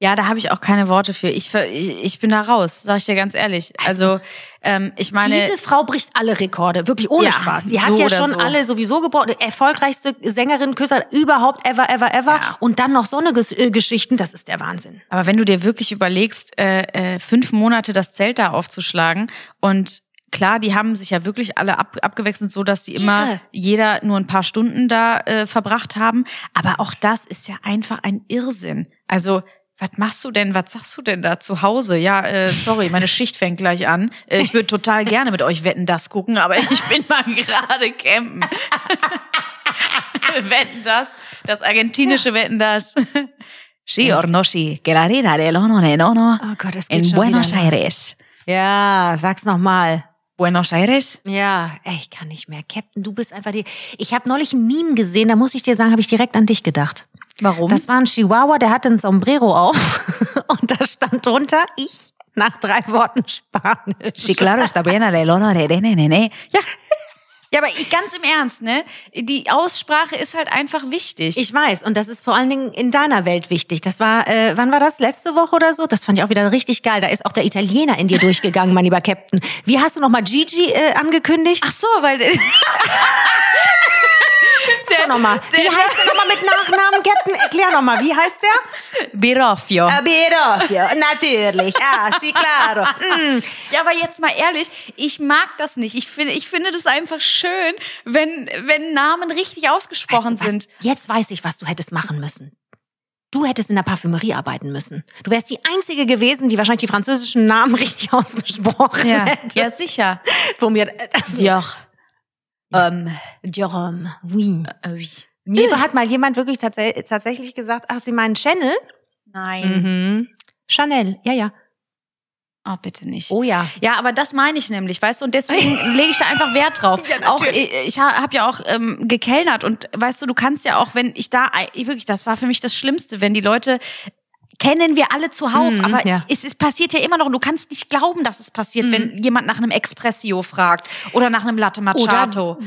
Ja, da habe ich auch keine Worte für. Ich, ich bin da raus, sag ich dir ganz ehrlich. Also, ähm, ich meine, Diese Frau bricht alle Rekorde, wirklich ohne Ja, Spaß. Die so hat ja oder schon so. alle sowieso gebrochen. Erfolgreichste Sängerin, Küsser überhaupt, ever, ever, ever. Ja. Und dann noch so eine äh, Geschichten, das ist der Wahnsinn. aber wenn du dir wirklich überlegst, äh, äh, fünf Monate das Zelt da aufzuschlagen und Klar, die haben sich ja wirklich alle ab, abgewechselt, so dass sie immer Irre. jeder nur ein paar Stunden da äh, verbracht haben. Aber auch das ist ja einfach ein Irrsinn. Also was machst du denn? Was sagst du denn da zu Hause? Ja, äh, sorry, meine Schicht fängt gleich an. Äh, ich würde total gerne mit euch Wetten das gucken, aber ich bin mal gerade campen. Wetten das, das argentinische Wetten das. Sí or no sí, que la arena del ono de nono Oh Gott, es geht en schon Buenos. Aires. Ja, sag's noch mal. Buenos Aires? Ja, ey, ich kann nicht mehr. Captain, du bist einfach die. Ich habe neulich ein Meme gesehen, da muss ich dir sagen, habe ich direkt an dich gedacht. Warum? Das war ein Chihuahua, der hatte ein Sombrero auf und da stand drunter ich nach drei Worten Spanisch. Sí, claro, está bien el de- ne, ne, ne. Ja. Ja, aber ich, ganz im Ernst, ne? Die Aussprache ist halt einfach wichtig. Ich weiß, und das ist vor allen Dingen in deiner Welt wichtig. Das war, äh, wann war das? Letzte Woche oder so? Das fand ich auch wieder richtig geil. Da ist auch der Italiener in dir durchgegangen, mein lieber Captain. Wie hast du nochmal Gigi äh, angekündigt? Ach so, weil Sag doch nochmal. Wie heißt der nochmal mit Nachnamen, Captain? Erklär nochmal, wie heißt der? Biroffio. Abirofio, natürlich. Ah, sí, claro. Mm. Ja, aber jetzt mal ehrlich, ich mag das nicht. Ich finde, ich finde das einfach schön, wenn, wenn Namen richtig ausgesprochen Weißt du was? sind. Jetzt weiß ich, was du hättest machen müssen. Du hättest in der Parfümerie arbeiten müssen. Du wärst die Einzige gewesen, die wahrscheinlich die französischen Namen richtig ausgesprochen Ja, hätte. ja sicher. Wo mir, Joch. Ähm, Jerome, oui. äh, oui. Mir hat mal jemand wirklich tats tatsächlich gesagt, ach, Sie meinen Chanel? Nein. Mhm. Chanel, ja, ja. Oh, bitte nicht. Oh ja. Ja, aber das meine ich nämlich, weißt du, und deswegen lege ich da einfach Wert drauf. auch ich, ich habe ja auch ähm, gekellnert und weißt du, du kannst ja auch, wenn ich da wirklich, das war für mich das Schlimmste, wenn die Leute kennen wir alle zuhauf, Mhm, aber ja. es, es passiert ja immer noch und du kannst nicht glauben, dass es passiert, wenn jemand nach einem Expressio fragt oder nach einem Latte Macchiato.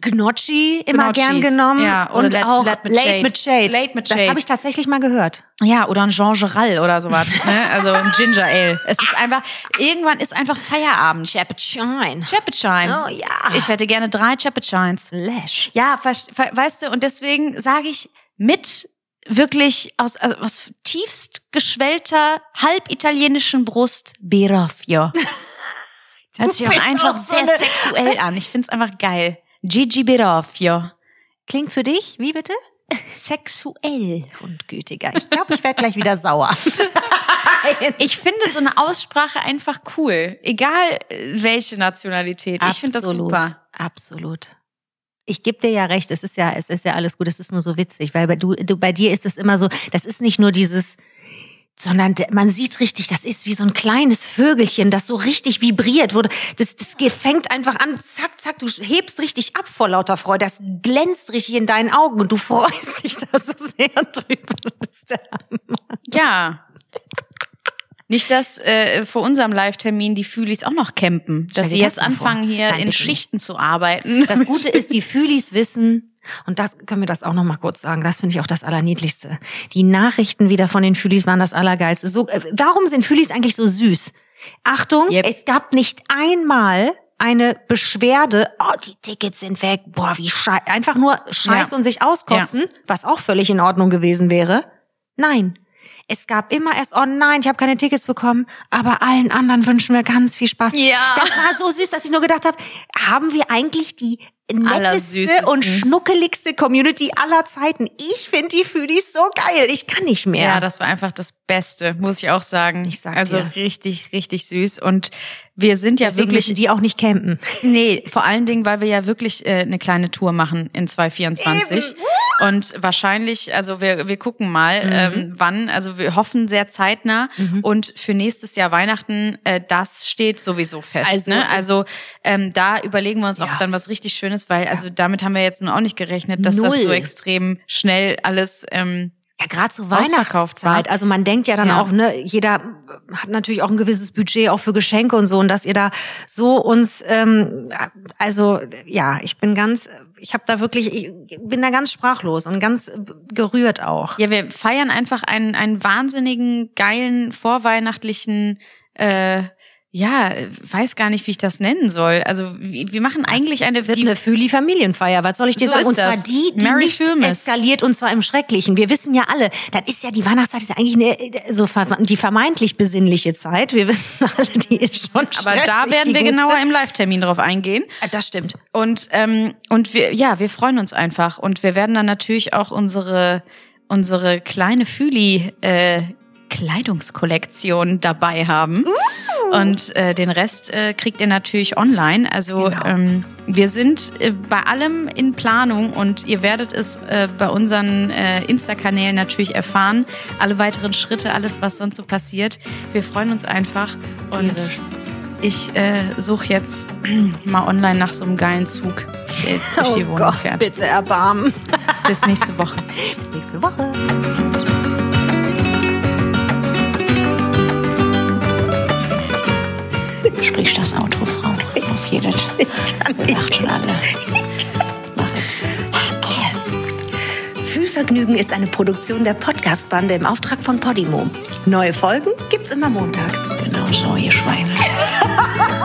Gnocchi immer Gnocchis, gern genommen ja, und Late- auch Late mit Late Shade. mit Shade. Late mit Das Shade. habe ich tatsächlich mal gehört. Ja, oder ein Jean Geral oder sowas, ne? Also ein Ginger Ale. Es ist einfach irgendwann ist einfach Feierabend. Chappuccine. Chappuccine. Oh ja. Ich hätte gerne drei Chappuccines. Lash. Ja, weißt du, und deswegen sage ich mit wirklich aus, also aus tiefst geschwellter, halb italienischen Brust Biroffio. Hört sich auch einfach auch so sehr sexuell an. Ich find's einfach geil. Gigi Biroffio. Klingt für dich, wie bitte? Sexuell. Grundgütiger. Ich glaube, ich werde gleich wieder sauer. Ich finde so eine Aussprache einfach cool. Egal äh, welche Nationalität. Ich finde das Absolut, super. Absolut. Ich gebe dir ja recht, es ist ja, es ist ja alles gut, es ist nur so witzig, weil bei, du, du, bei dir ist es immer so, das ist nicht nur dieses, sondern man sieht richtig, das ist wie so ein kleines Vögelchen, das so richtig vibriert. Wo das, das fängt einfach an, zack, zack, du hebst richtig ab vor lauter Freude. Das glänzt richtig in deinen Augen und du freust dich da so sehr drüber. Ja. Nicht, dass äh, vor unserem Live-Termin die Fühlis auch noch campen, dass sie jetzt anfangen, vor. hier Nein, in Schichten nicht. zu arbeiten. Das Gute ist, die Fühlis wissen, und das können wir das auch noch mal kurz sagen. Das finde ich auch das Allerniedlichste. Die Nachrichten wieder von den Fühlis waren das Allergeilste. So, äh, warum sind Fühlis eigentlich so süß? Achtung, yep. es gab nicht einmal eine Beschwerde, oh, die Tickets sind weg, boah, wie scheiße, einfach nur scheiß ja. und sich auskotzen, ja. was auch völlig in Ordnung gewesen wäre. Nein, es gab immer erst, oh nein, ich habe keine Tickets bekommen, aber allen anderen wünschen wir ganz viel Spaß. Ja. Das war so süß, dass ich nur gedacht habe, haben wir eigentlich die netteste und schnuckeligste Community aller Zeiten. Ich finde die Fühlis so geil. Ich kann nicht mehr. Ja, das war einfach das Beste, muss ich auch sagen. Ich sag also dir. richtig, richtig süß. Und wir sind ja Deswegen wirklich. Die auch nicht campen. Nee, vor allen Dingen, weil wir ja wirklich äh, eine kleine Tour machen in 2024. Eben. Und wahrscheinlich, also wir, wir gucken mal, mhm. ähm, wann, also wir hoffen sehr zeitnah. Mhm. Und für nächstes Jahr Weihnachten, äh, das steht sowieso fest. Also, ne? also ähm, da überlegen wir uns ja. auch dann was richtig Schönes, weil also damit haben wir jetzt nun auch nicht gerechnet, dass Null. das so extrem schnell alles ähm, ja, gerade zur Weihnachtszeit. Also man denkt ja dann ja. auch, ne, jeder hat natürlich auch ein gewisses Budget auch für Geschenke und so und dass ihr da so uns, ähm, also ja, ich bin ganz, ich habe da wirklich, ich bin da ganz sprachlos und ganz gerührt auch. Ja, wir feiern einfach einen, einen wahnsinnigen, geilen, vorweihnachtlichen äh, ja, weiß gar nicht, wie ich das nennen soll. Also wir machen das eigentlich eine wird eine Fühli Familienfeier. Was soll ich dir so sagen? Und zwar die, die Mary nicht Filmes. eskaliert und zwar im Schrecklichen. Wir wissen ja alle, das ist ja die Weihnachtszeit ist ja eigentlich eine, so die vermeintlich besinnliche Zeit. Wir wissen alle, die ist schon stressig, Aber da werden wir genauer im Live-Termin drauf eingehen. Ah, das stimmt. Und ähm, und wir ja, wir freuen uns einfach und wir werden dann natürlich auch unsere unsere kleine Füli äh, Kleidungskollektion dabei haben. Uh. Und äh, den Rest äh, kriegt ihr natürlich online. Also genau. ähm, wir sind äh, bei allem in Planung und ihr werdet es äh, bei unseren äh, Insta-Kanälen natürlich erfahren. Alle weiteren Schritte, alles, was sonst so passiert. Wir freuen uns einfach. Und Tierisch. ich äh, suche jetzt mal online nach so einem geilen Zug, der durch die oh Wohnung Gott, fährt. Bitte erbarmen. Bis nächste Woche. Bis nächste Woche. Sprich das Auto, Frau. Auf jedes. Wir lacht schon alle. Mach es. Fühlvergnügen ist eine Produktion der Podcast-Bande im Auftrag von Podimo. Neue Folgen gibt's immer montags. Genau so, ihr Schweine.